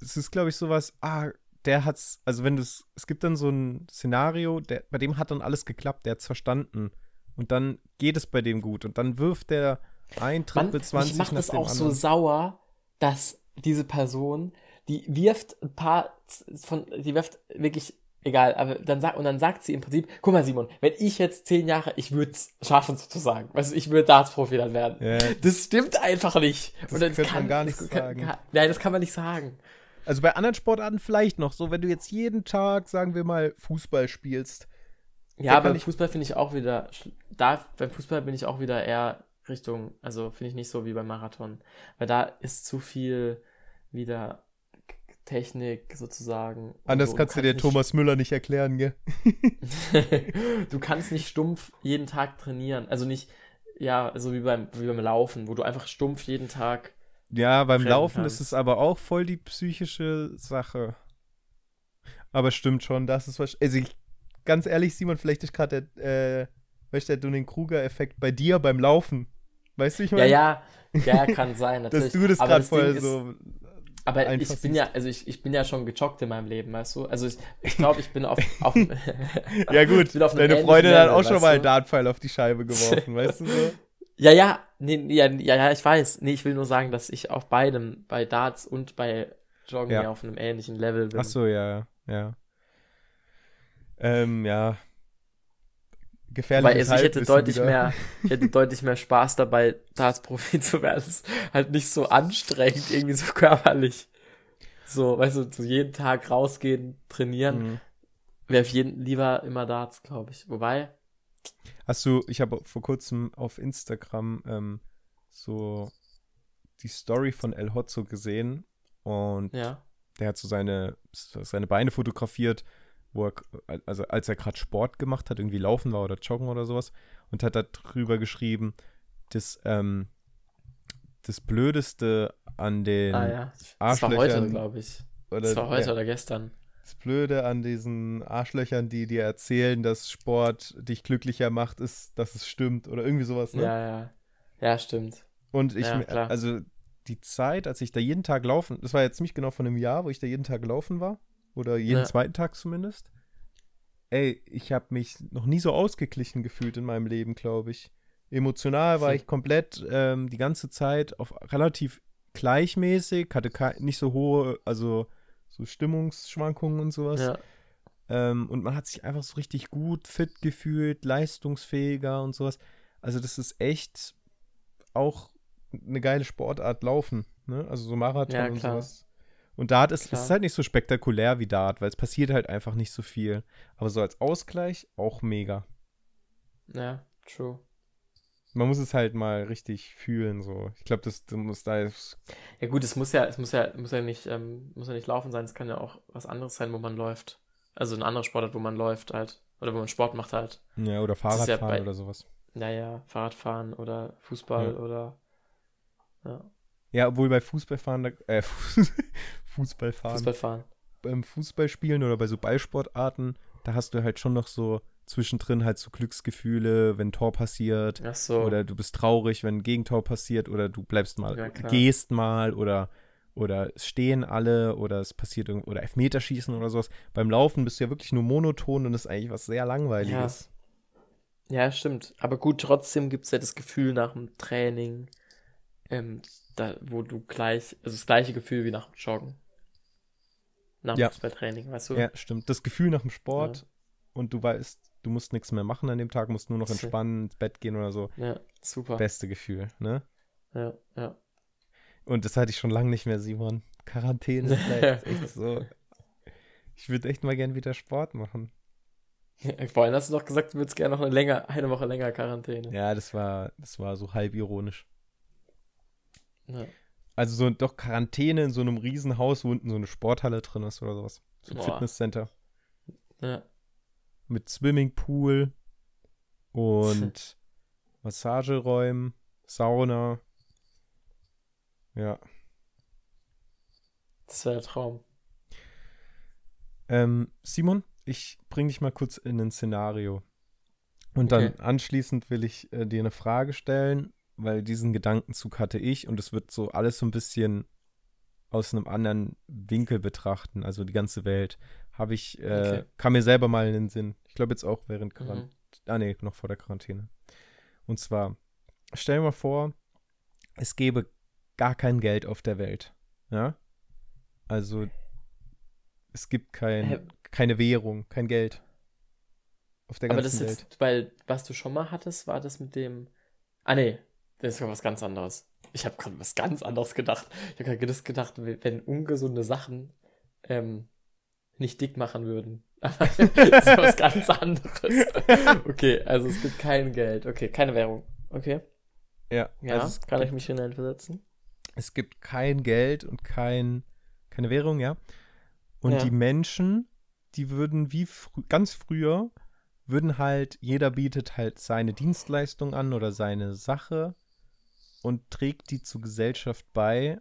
es ist, glaube ich, sowas, ah, der hat's, also wenn du es, es gibt dann so ein Szenario, der, bei dem hat dann alles geklappt, der hat's verstanden. Und dann geht es bei dem gut. Und dann wirft der ein Triple 20 mich macht das auch so anderen. sauer, dass diese Person, die wirft ein paar von, die wirft wirklich, egal, aber dann sagt, und dann sagt sie im Prinzip, guck mal Simon, wenn ich jetzt zehn Jahre, ich würde es schaffen sozusagen, du, ich würde Darts-Profi dann werden. Ja, Das stimmt einfach nicht. Das könnte man gar nicht das sagen. Kann, nein, das kann man nicht sagen. also bei anderen Sportarten vielleicht noch so, wenn du jetzt jeden Tag, sagen wir mal, Fußball spielst. Ja, kann ich- Fußball finde ich auch wieder, da, beim Fußball bin ich auch wieder eher Richtung, also finde ich nicht so wie beim Marathon. Weil da ist zu viel wieder Technik sozusagen. Anders du kannst du dir Thomas Müller nicht erklären, gell? du kannst nicht stumpf jeden Tag trainieren. Also nicht, ja, so wie beim, wie beim Laufen, wo du einfach stumpf jeden Tag. Ja, beim Laufen kannst. ist es aber auch voll die psychische Sache. Aber stimmt schon, das ist was. Also ich, ganz ehrlich, Simon, vielleicht ist gerade der, äh, weißt du, der Dunning-Kruger-Effekt bei dir beim Laufen. Weißt du, ich Ja, meine? ja, ja, kann sein, natürlich. Dass du das gerade voll ist- so. Aber ich bin ja, also ich, ich bin ja schon gejoggt in meinem Leben, weißt du? Also ich, ich glaube, ich bin auf, auf dem- Ja, gut, bin auf deine Freundin hat auch schon mal einen Dartpfeil auf die Scheibe geworfen, weißt du so? Ja, ja, nee, ja, ja, ja, ich weiß. Nee, ich will nur sagen, dass ich auf beidem, bei Darts und bei Joggen Ja. ja. auf einem ähnlichen Level bin. Ach so, ja, ja. Ähm, ja. Gefährlich. Weil also ich hätte deutlich mehr, ich hätte deutlich mehr Spaß dabei, Darts-Profi zu werden. Das ist halt nicht so anstrengend, irgendwie so körperlich. So, weißt du, so jeden Tag rausgehen, trainieren, Mhm. wäre jeden lieber immer Darts, glaube ich. Wobei, Hast du, ich habe vor kurzem auf Instagram ähm, so die Story von El Hotzo gesehen und ja, der hat so seine, seine Beine fotografiert, wo er, also als er gerade Sport gemacht hat, irgendwie laufen war oder joggen oder sowas und hat da drüber geschrieben, das, ähm, das Blödeste an den ah ja, das war heute, Arschlöchern glaube ich. oder Das war heute ja, oder gestern. das Blöde an diesen Arschlöchern, die dir erzählen, dass Sport dich glücklicher macht, ist, dass es stimmt oder irgendwie sowas, ne? Ja, ja. Ja, stimmt. Und ich, Ja, also die Zeit, als ich da jeden Tag laufen, das war jetzt ziemlich genau von einem Jahr, wo ich da jeden Tag laufen war, oder jeden Ja. zweiten Tag zumindest. Ey, ich habe mich noch nie so ausgeglichen gefühlt in meinem Leben, glaube ich. Emotional war Hm. ich komplett ähm, die ganze Zeit auf relativ gleichmäßig, hatte nicht so hohe, also so Stimmungsschwankungen und sowas. Ja, Ähm, und man hat sich einfach so richtig gut, fit gefühlt, leistungsfähiger und sowas. Also das ist echt auch eine geile Sportart laufen, ne? Also so Marathon Ja, und sowas. Und Dart ist, ist halt nicht so spektakulär wie Dart, weil es passiert halt einfach nicht so viel. Aber so als Ausgleich auch mega. ja, true. Man muss es halt mal richtig fühlen, so. Ich glaube, das, das muss da jetzt, Ja gut, es muss ja, es muss ja, muss ja nicht, ähm, muss ja nicht laufen sein, es kann ja auch was anderes sein, wo man läuft. Also ein anderer Sportart, wo man läuft halt. Oder wo man Sport macht halt. ja, oder ja Fahrradfahren bei- oder sowas. Naja, Fahrradfahren oder Fußball Ja. oder ja, Ja, obwohl bei Fußballfahren, Fußballfahren, Fußballfahren. beim Fußballspielen oder bei so Ballsportarten, da hast du halt schon noch so zwischendrin halt so Glücksgefühle, wenn ein Tor passiert. Ach so. Oder du bist traurig, wenn ein Gegentor passiert. Oder du bleibst mal, Ja, gehst mal. Oder, oder es stehen alle. Oder es passiert irgend oder Elfmeterschießen oder sowas. Beim Laufen bist du ja wirklich nur monoton und das ist eigentlich was sehr Langweiliges. Ja, stimmt. Aber gut, trotzdem gibt es ja das Gefühl nach dem Training, ähm, da, wo du gleich, also das gleiche Gefühl wie nach dem Joggen. Nach dem Ja. Fußballtraining, weißt du? Ja, stimmt. Das Gefühl nach dem Sport und du weißt, du musst nichts mehr machen an dem Tag, musst nur noch entspannen, ins Bett gehen oder so. Ja, super. Beste Gefühl, ne? Ja, ja. Und das hatte ich schon lange nicht mehr, Simon. Quarantäne ist halt echt so. Ich würde echt mal gern wieder Sport machen. Vorhin hast du doch gesagt, du würdest gerne noch eine, länger, eine Woche länger Quarantäne. Ja, das war, das war so halb ironisch. Ja. Also so doch Quarantäne in so einem Riesenhaus, wo unten so eine Sporthalle drin ist oder sowas. So ein Boah. Fitnesscenter. ja. mit Swimmingpool und Massageräumen, Sauna. Ja. Das wäre der Traum. Ähm, Simon, ich bring dich mal kurz in ein Szenario. Und dann Okay. anschließend will ich äh, dir eine Frage stellen, weil diesen Gedankenzug hatte ich und es wird so alles so ein bisschen aus einem anderen Winkel betrachten, also die ganze Welt. Habe ich, äh, Okay. kam mir selber mal in den Sinn. Ich glaube jetzt auch während Quarantäne. Mhm. Ah, nee, noch vor der Quarantäne. Und zwar, stell dir mal vor, es gäbe gar kein Geld auf der Welt. Ja? Also, es gibt kein, Hä? keine Währung, kein Geld. Auf der Aber ganzen das Welt. jetzt, weil, was du schon mal hattest, war das mit dem. Ah, nee, das ist ja was ganz anderes. Ich habe gerade was ganz anderes gedacht. Ich habe gerade das gedacht, wenn ungesunde Sachen ähm, nicht dick machen würden. Aber das ist was ganz anderes. Okay, also es gibt kein Geld. Okay, keine Währung. Okay. Ja, Ja, also kann ich gibt, mich hineinversetzen? es gibt kein Geld und kein, keine Währung, ja. Und Ja. die Menschen, die würden wie frü ganz früher, würden halt, jeder bietet halt seine Dienstleistung an oder seine Sache und trägt die zur Gesellschaft bei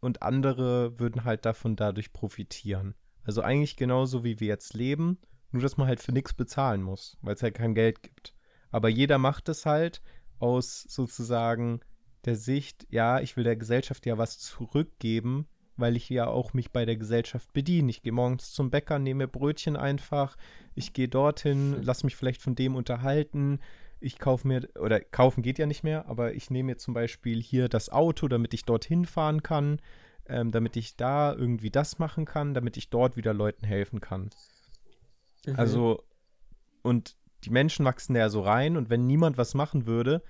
und andere würden halt davon dadurch profitieren. Also eigentlich genauso wie wir jetzt leben, nur dass man halt für nichts bezahlen muss, weil es halt kein Geld gibt. Aber jeder macht es halt aus sozusagen der Sicht, ja, ich will der Gesellschaft ja was zurückgeben, weil ich ja auch mich bei der Gesellschaft bediene. Ich gehe morgens zum Bäcker, nehme mir Brötchen einfach, ich gehe dorthin, lass mich vielleicht von dem unterhalten. Ich kaufe mir, oder kaufen geht ja nicht mehr, aber ich nehme mir zum Beispiel hier das Auto, damit ich dorthin fahren kann, ähm, damit ich da irgendwie das machen kann, damit ich dort wieder Leuten helfen kann. Mhm. Also, und die Menschen wachsen da ja so rein und wenn niemand was machen würde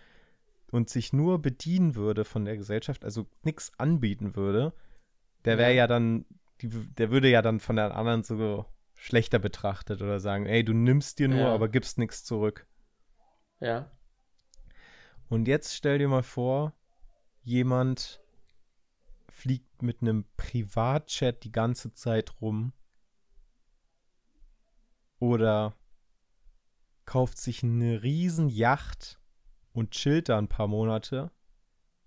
und sich nur bedienen würde von der Gesellschaft, also nichts anbieten würde, der wäre Ja. dann, die, der würde ja dann von den anderen so schlechter betrachtet oder sagen, ey, du nimmst dir nur, Ja. aber gibst nichts zurück. Ja. Und jetzt stell dir mal vor, jemand fliegt mit einem Privatchat die ganze Zeit rum oder kauft sich eine riesen Yacht und chillt da ein paar Monate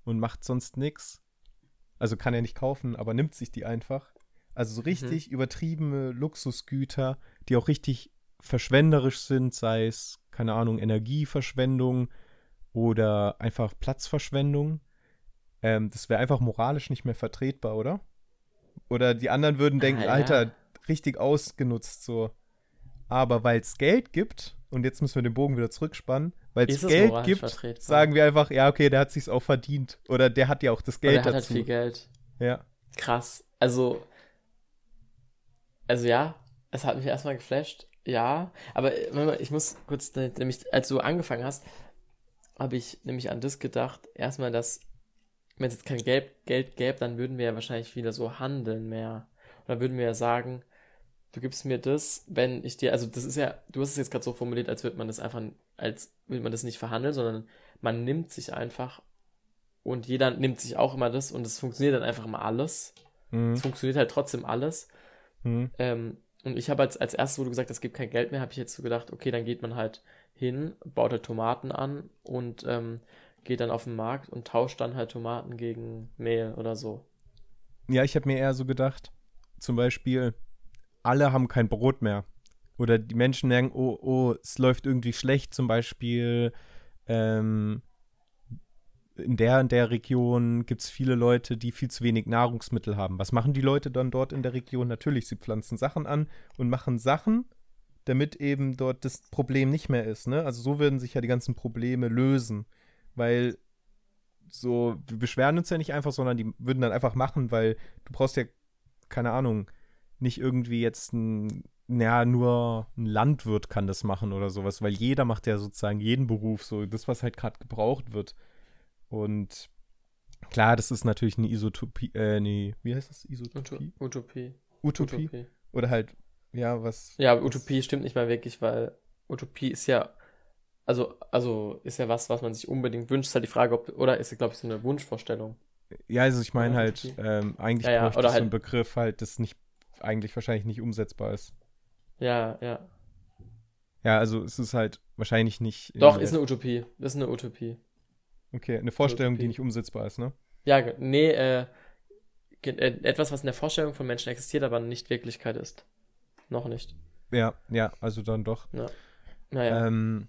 und macht sonst nichts. Also kann er nicht kaufen, aber nimmt sich die einfach. Also so richtig übertriebene Luxusgüter, die auch richtig verschwenderisch sind, sei es, keine Ahnung, Energieverschwendung oder einfach Platzverschwendung. Ähm, das wäre einfach moralisch nicht mehr vertretbar, oder? Oder die anderen würden denken, Ah, ja. Alter, richtig ausgenutzt so. Aber weil es Geld gibt, und jetzt müssen wir den Bogen wieder zurückspannen, weil es Geld gibt, vertretbar? sagen wir einfach, ja, okay, der hat sich's auch verdient. Oder der hat ja auch das Und er Geld hat halt dazu. viel Geld. Ja. Krass. Also, also ja, es hat mich erstmal geflasht. Ja, aber äh, ich muss kurz, ne- nämlich, als du angefangen hast, habe ich nämlich an das gedacht. Erstmal, dass, wenn es jetzt kein Geld, Geld gäbe, dann würden wir ja wahrscheinlich wieder so handeln mehr. Dann würden wir ja sagen, du gibst mir das, wenn ich dir, also das ist ja, du hast es jetzt gerade so formuliert, als würde man das einfach, als würde man das nicht verhandeln, sondern man nimmt sich einfach und jeder nimmt sich auch immer das und es funktioniert dann einfach immer alles. Mhm. Es funktioniert halt trotzdem alles. Mhm. Ähm, und ich habe als, als erstes, wo du gesagt hast, es gibt kein Geld mehr, habe ich jetzt so gedacht, okay, dann geht man halt hin, baut halt Tomaten an und ähm, geht dann auf den Markt und tauscht dann halt Tomaten gegen Mehl oder so. Ja, ich habe mir eher so gedacht, zum Beispiel, alle haben kein Brot mehr. Oder die Menschen merken, oh, oh, es läuft irgendwie schlecht, zum Beispiel, ähm, in der und der Region gibt es viele Leute, die viel zu wenig Nahrungsmittel haben. Was machen die Leute dann dort in der Region? Natürlich, sie pflanzen Sachen an und machen Sachen, damit eben dort das Problem nicht mehr ist. Ne? Also so würden sich ja die ganzen Probleme lösen. Weil so, wir beschweren uns ja nicht einfach, sondern die würden dann einfach machen, weil du brauchst ja, keine Ahnung, nicht irgendwie jetzt ein, naja, nur ein Landwirt kann das machen oder sowas, weil jeder macht ja sozusagen jeden Beruf, so das, was halt gerade gebraucht wird. Und klar, das ist natürlich eine Isotopie, äh, nee, wie heißt das? Isotopie? Utopie. Utopie? Oder halt, ja, was. Ja, was- Utopie stimmt nicht mal wirklich, weil Utopie ist ja, also, also ist ja was, was man sich unbedingt wünscht. Ist halt die Frage, ob, oder ist glaube ich, so eine Wunschvorstellung. Ja, also ich meine halt, Utopie. ähm, eigentlich Ja, ja, bräuchte ich so einen halt- Begriff halt, das nicht, eigentlich wahrscheinlich nicht umsetzbar ist. Ja, ja. Ja, also es ist halt wahrscheinlich nicht. Doch, ist eine Utopie. Ist eine Utopie. Okay, eine Vorstellung, die nicht umsetzbar ist, ne? Ja, nee, äh, äh, etwas, was in der Vorstellung von Menschen existiert, aber nicht Wirklichkeit ist. Noch nicht. Ja, ja, also dann doch. Naja. Ähm,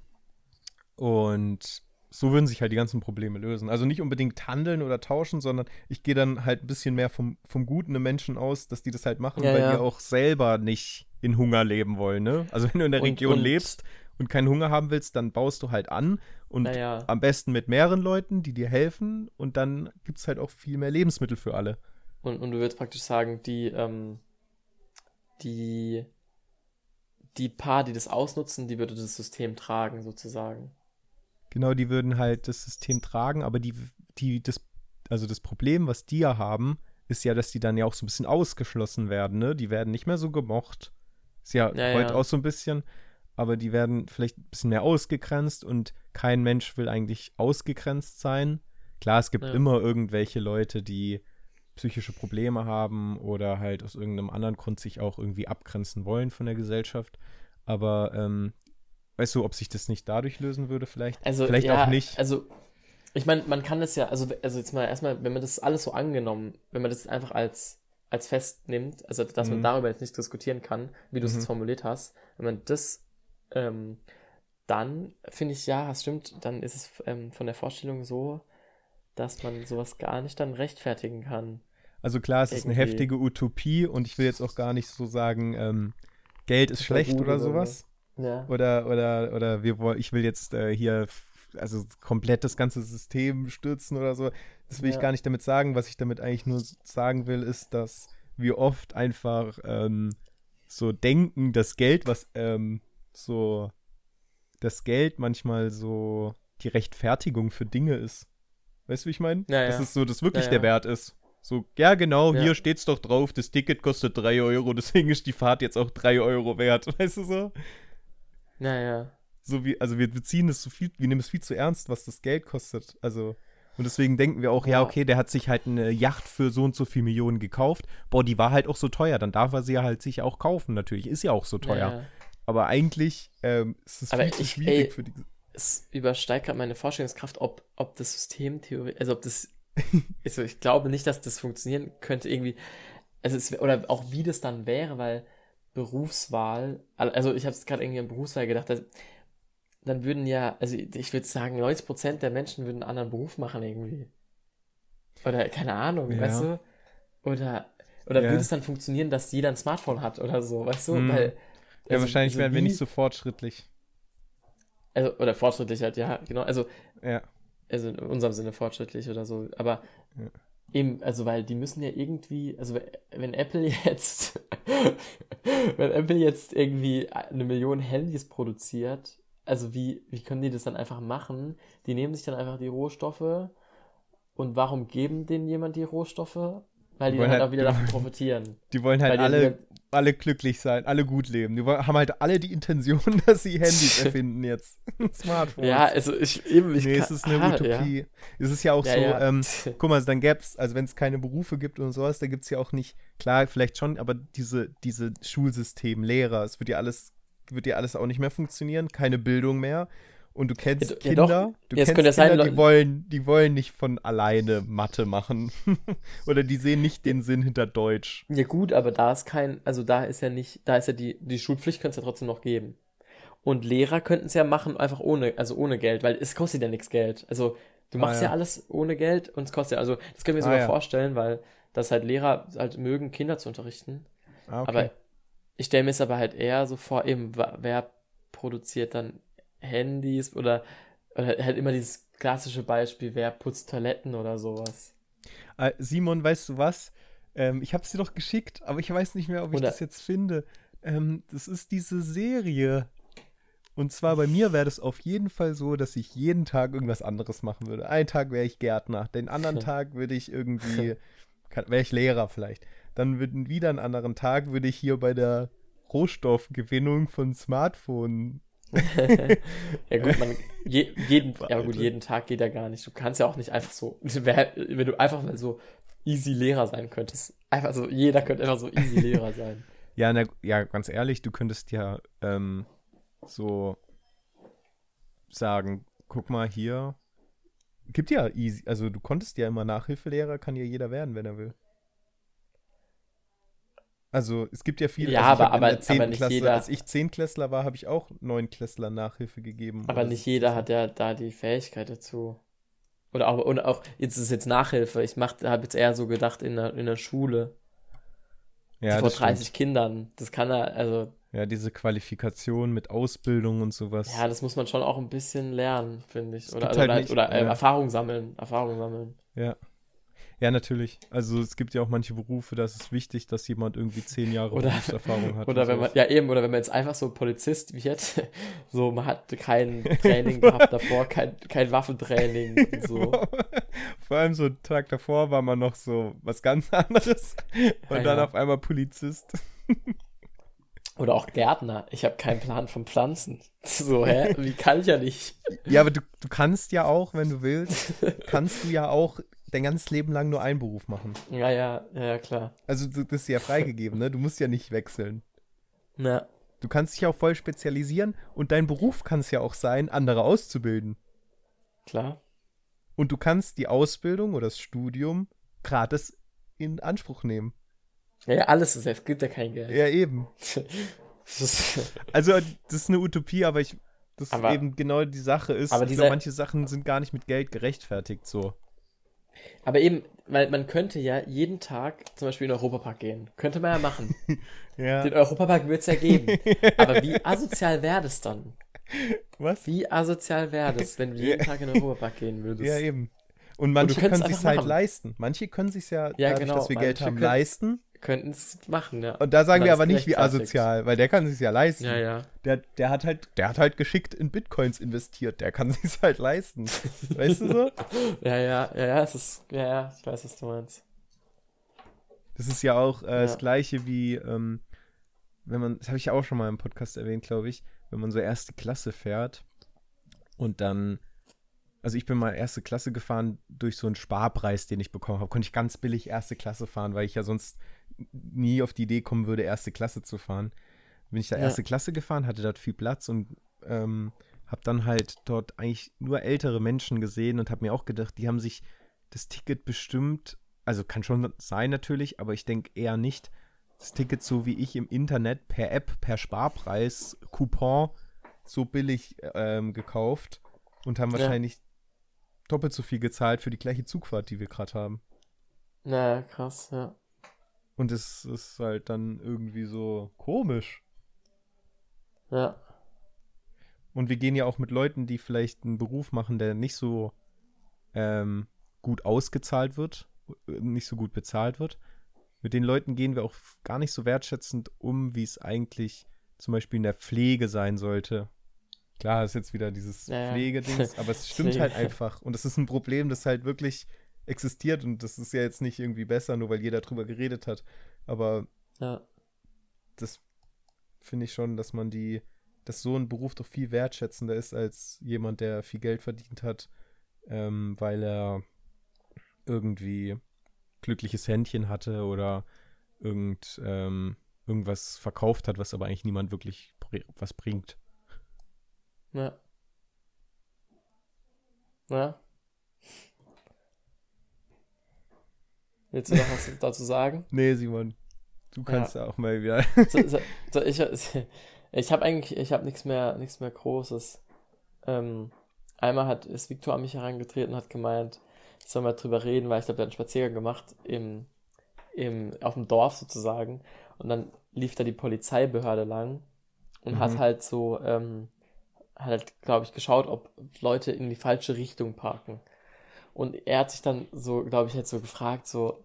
und so würden sich halt die ganzen Probleme lösen. Also nicht unbedingt handeln oder tauschen, sondern ich gehe dann halt ein bisschen mehr vom, vom Guten im Menschen aus, dass die das halt machen, Ja, weil ja. die auch selber nicht in Hunger leben wollen, ne? Also wenn du in der Und- Region und- lebst und keinen Hunger haben willst, dann baust du halt an und naja. am besten mit mehreren Leuten, die dir helfen und dann gibt es halt auch viel mehr Lebensmittel für alle. Und, und du würdest praktisch sagen, die, ähm, die, die paar, die das ausnutzen, die würde das System tragen, sozusagen. Genau, die würden halt das System tragen, aber die, die, das, also das Problem, was die ja haben, ist ja, dass die dann ja auch so ein bisschen ausgeschlossen werden, ne? Die werden nicht mehr so gemocht. Ist ja, Ja, heute ja. auch so ein bisschen, aber die werden vielleicht ein bisschen mehr ausgegrenzt und kein Mensch will eigentlich ausgegrenzt sein. Klar, es gibt Ja. immer irgendwelche Leute, die psychische Probleme haben oder halt aus irgendeinem anderen Grund sich auch irgendwie abgrenzen wollen von der Gesellschaft. Aber ähm, weißt du, ob sich das nicht dadurch lösen würde, vielleicht? Also, vielleicht ja, auch nicht. Also, ich meine, man kann das ja, also, also jetzt mal erstmal, wenn man das alles so angenommen, wenn man das einfach als, als fest nimmt, also dass man Mhm. darüber jetzt nicht diskutieren kann, wie du es Mhm. jetzt formuliert hast, wenn man das, ähm, dann finde ich, ja, es stimmt, dann ist es ähm, von der Vorstellung so, dass man sowas gar nicht dann rechtfertigen kann. Also klar, es ist eine irgendwie- heftige Utopie und ich will jetzt auch gar nicht so sagen, ähm, Geld ist Total schlecht gut oder sowas. Ja. Oder, oder, oder wir wollen, ich will jetzt äh, hier also komplett das ganze System stürzen oder so. Das will Ja. ich gar nicht damit sagen. Was ich damit eigentlich nur sagen will, ist, dass wir oft einfach ähm, so denken, das Geld, was ähm, so das Geld manchmal so die Rechtfertigung für Dinge ist. Weißt du, wie ich meine? Ja, Dass ja. es so das wirklich Ja, der. Wert ist. So, ja, genau, Ja. hier steht's doch drauf, das Ticket kostet 3 Euro, deswegen ist die Fahrt jetzt auch 3 Euro wert. Weißt du so? Naja. So wie, also wir beziehen es so viel, wir nehmen es viel zu ernst, was das Geld kostet. Also, und deswegen denken wir auch, ja, Ja. okay, der hat sich halt eine Yacht für so und so viel Millionen gekauft. Boah, die war halt auch so teuer, dann darf er sie ja halt sich auch kaufen, natürlich. Ist ja auch so teuer. Aber eigentlich ähm, ist es Aber viel zu ich- schwierig ey, für die. es übersteigt gerade meine Vorstellungskraft, ob, ob das System theoretisch, also ob das, also ich glaube nicht, dass das funktionieren könnte irgendwie, also es, oder auch wie das dann wäre, weil Berufswahl, al- also ich habe es gerade irgendwie an Berufswahl gedacht, dass, dann würden ja, also ich würde sagen, 90% der Menschen würden einen anderen Beruf machen irgendwie. Oder keine Ahnung, Ja. weißt du? Oder, oder Ja. würde es dann funktionieren, dass jeder ein Smartphone hat oder so, weißt du? Mhm. Weil, Ja, also- wahrscheinlich also wären wir wie- nicht so fortschrittlich. Also, oder fortschrittlich halt, ja, genau. Also, Ja. also in unserem Sinne fortschrittlich oder so. Aber Ja. eben, also weil die müssen ja irgendwie, also we- wenn Apple jetzt, wenn Apple jetzt irgendwie eine Million Handys produziert, also wie, wie können die das dann einfach machen? Die nehmen sich dann einfach die Rohstoffe und warum geben denen jemand die Rohstoffe? Weil die wollen dann halt halt- auch wieder die davon profitieren. Die wollen halt die alle, alle glücklich sein, alle gut leben. Die wollen, haben halt alle die Intention, dass sie Handys erfinden jetzt. Smartphones. Ja, also ich eben, ich nee, kann, es ist eine ah, Utopie. Es ist ja auch Ja, so, ja. Ähm, guck mal, dann gäbe es, also wenn es keine Berufe gibt und sowas, da gibt es ja auch nicht, klar, vielleicht schon, aber diese, diese Schulsystem, Lehrer, es wird ja alles, wird ja alles auch nicht mehr funktionieren, keine Bildung mehr. Und du kennst Ja, ja, Kinder, doch. du Ja, es kennst könnte ja sein, Kinder, die wollen, die wollen nicht von alleine Mathe machen. Oder die sehen nicht den Sinn hinter Deutsch. Ja gut, aber da ist kein, also da ist ja nicht, da ist ja die, die Schulpflicht könnte es ja trotzdem noch geben. Und Lehrer könnten es ja machen, einfach ohne, also ohne Geld, weil es kostet ja nichts Geld. Also du Ah, machst ja. ja. alles ohne Geld und es kostet ja, also das können wir Ah, sogar ja. vorstellen, weil das halt Lehrer halt mögen, Kinder zu unterrichten. Ah, okay. Aber ich stelle mir es aber halt eher so vor, eben, wer produziert dann Handys oder, oder halt immer dieses klassische Beispiel, wer putzt Toiletten oder sowas. Äh, Simon, weißt du was? Ähm, ich habe es dir doch geschickt, aber ich weiß nicht mehr, ob ich Oder- das jetzt finde. Ähm, das ist diese Serie. Und zwar bei mir wäre das auf jeden Fall so, dass ich jeden Tag irgendwas anderes machen würde. Einen Tag wäre ich Gärtner, den anderen Tag würde ich irgendwie, wäre ich Lehrer vielleicht. Dann würden wieder einen anderen Tag würde ich hier bei der Rohstoffgewinnung von Smartphones. Ja gut, man, je, jeden, ja gut, jeden Tag geht ja gar nicht. Du kannst ja auch nicht einfach so, wenn du einfach mal so easy Lehrer sein könntest. Einfach so, jeder könnte einfach so easy Lehrer sein. Ja, na, ja, ganz ehrlich, du könntest ja, ähm, so sagen, guck mal hier. Gibt ja easy, also du konntest ja immer Nachhilfelehrer, kann ja jeder werden, wenn er will. Also es gibt ja viele. Ja, also aber- aber- 10. aber nicht jeder- Als ich Zehntklässler war, habe ich auch Neunklässler Nachhilfe gegeben. Aber oder nicht so. jeder hat ja da die Fähigkeit dazu. Oder auch, und auch jetzt ist es jetzt Nachhilfe. Ich habe jetzt eher so gedacht in der, in der Schule. ja, vor das stimmt. 30 Kindern. Das kann er, also, Ja, diese Qualifikation mit Ausbildung und sowas. ja, das muss man schon auch ein bisschen lernen, finde ich. Oder, oder, halt oder, nicht- oder äh, ja. Erfahrung sammeln. Erfahrung sammeln. Ja. Ja, natürlich. Also es gibt ja auch manche Berufe, da ist es wichtig, dass jemand irgendwie zehn Jahre Oder- Berufserfahrung hat. Oder wenn man, ja eben, oder wenn man jetzt einfach so Polizist wird, so man hat kein Training gehabt davor, kein, kein Waffentraining und so. Vor allem so einen Tag davor war man noch so was ganz anderes und Ja, dann ja. auf einmal Polizist. Oder auch Gärtner. Ich habe keinen Plan von Pflanzen. So, hä? Wie kann ich ja nicht? Ja, aber du, du kannst ja auch, wenn du willst, kannst du ja auch dein ganzes Leben lang nur einen Beruf machen. Ja, ja, ja, klar. Also du- das ist ja freigegeben, ne? Du musst ja nicht wechseln. Ja, Du kannst dich auch voll spezialisieren und dein Beruf kann es ja auch sein, andere auszubilden. klar. Und du kannst die Ausbildung oder das Studium gratis in Anspruch nehmen. Ja, ja, alles ist, es gibt ja kein Geld. Ja, eben. Also, das ist eine Utopie, aber ich, das Aber- eben genau die Sache ist. aber diese- glaube, manche Sachen sind gar nicht mit Geld gerechtfertigt, so. Aber eben, weil man könnte ja jeden Tag zum Beispiel in den Europapark gehen. Könnte man ja machen. Ja. Den Europapark wird es ja geben. Aber wie asozial wäre das dann? Was? Wie asozial wäre das, wenn du jeden Tag in den Europapark gehen würdest? Ja, eben. Und manche könntest können sich halt machen. leisten. Manche können sich ja, Ja, dadurch, genau, dass wir Geld haben, leisten. Könnten es machen, ja. Und da sagen wir aber nicht, wie asozial, weil der kann sich ja leisten. Ja, ja. Der, der hat halt, der hat halt geschickt in Bitcoins investiert. Der kann sich halt leisten. weißt du so? Ja, ja, ja, ja, es ist, ja, ja, ich weiß, was du meinst. Das ist ja auch äh, das Ja. gleiche wie, ähm, wenn man, das habe ich ja auch schon mal im Podcast erwähnt, glaube ich, wenn man so erste Klasse fährt und dann, also ich bin mal erste Klasse gefahren durch so einen Sparpreis, den ich bekommen habe, konnte ich ganz billig erste Klasse fahren, weil ich ja sonst nie auf die Idee kommen würde, erste Klasse zu fahren. Bin ich da Ja. erste Klasse gefahren, hatte dort viel Platz und ähm, habe dann halt dort eigentlich nur ältere Menschen gesehen und habe mir auch gedacht, die haben sich das Ticket bestimmt, also kann schon sein natürlich, aber ich denke eher nicht, das Ticket so wie ich im Internet per App, per Sparpreis, Coupon so billig ähm, gekauft und haben Ja. wahrscheinlich doppelt so viel gezahlt für die gleiche Zugfahrt, die wir gerade haben. Na, krass, ja. Und es ist halt dann irgendwie so komisch. Ja, Und wir gehen ja auch mit Leuten, die vielleicht einen Beruf machen, der nicht so ähm, gut ausgezahlt wird, nicht so gut bezahlt wird. Mit den Leuten gehen wir auch gar nicht so wertschätzend um, wie es eigentlich zum Beispiel in der Pflege sein sollte. Klar, ist jetzt wieder dieses Ja, ja. Pflegedings, aber es stimmt halt einfach. Und das ist ein Problem, das halt wirklich existiert und das ist ja jetzt nicht irgendwie besser, nur weil jeder drüber geredet hat. Aber ja. das finde ich schon, dass man die, dass so ein Beruf doch viel wertschätzender ist als jemand, der viel Geld verdient hat, ähm, weil er irgendwie glückliches Händchen hatte oder irgend, ähm, irgendwas verkauft hat, was aber eigentlich niemand wirklich was bringt. Ja. Ja. Willst du noch was dazu sagen? Nee, Simon, du kannst ja, auch mal wieder. So, so, so, ich ich habe eigentlich, ich habe nichts mehr, nichts mehr Großes. Ähm, einmal hat, ist Victor an mich herangetreten und hat gemeint, ich soll mal drüber reden, weil ich glaube, hat einen Spaziergang gemacht im, im, auf dem Dorf sozusagen. Und dann lief da die Polizeibehörde lang und Mhm. hat halt so, ähm, hat halt, glaube ich, geschaut, ob Leute in die falsche Richtung parken. Und er hat sich dann so, glaube ich, jetzt so gefragt, so,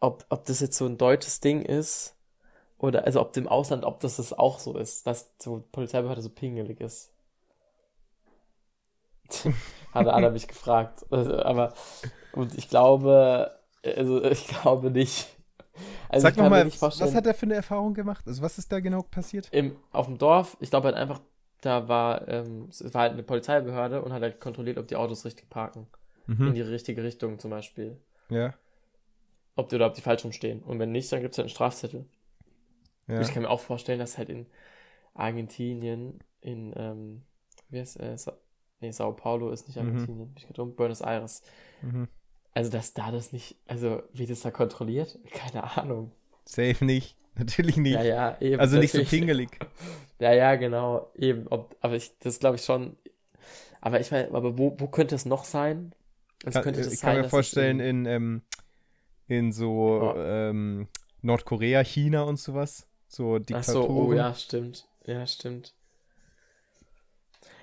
ob, ob das jetzt so ein deutsches Ding ist, oder also ob im Ausland, ob das, das auch so ist, dass so Polizeibehörde so pingelig ist. hat, er, er mich gefragt. Also, aber, und ich glaube, also ich glaube nicht. Also Sag nochmal, was hat er für eine Erfahrung gemacht? Also was ist da genau passiert? im, auf dem Dorf, ich glaube halt einfach, da war, ähm, es war halt eine Polizeibehörde und hat halt kontrolliert, ob die Autos richtig parken. In Mhm. die richtige Richtung zum Beispiel. Ja, Ob die oder ob die falsch rumstehen. Und wenn nicht, dann gibt es halt einen Strafzettel. ja. Ich kann mir auch vorstellen, dass halt in Argentinien in ähm, wie heißt, äh, Sa nee, Sao Paulo ist nicht Mhm. Argentinien, bin ich gerade um, Buenos Aires. Mhm. Also, dass da das nicht, also, wie das da kontrolliert, keine Ahnung. Safe nicht. Natürlich nicht. Ja, ja, eben. also nicht so pingelig. Ja, ja, genau, eben. Ob, aber ich, das glaube ich schon. Aber ich meine, aber wo, wo könnte es noch sein? Also Kann, könnte das ich sein, kann mir vorstellen, in- in, ähm, in so Oh. ähm, Nordkorea, China und sowas. So Ach Diktaturen. so, oh ja, stimmt. Ja, stimmt.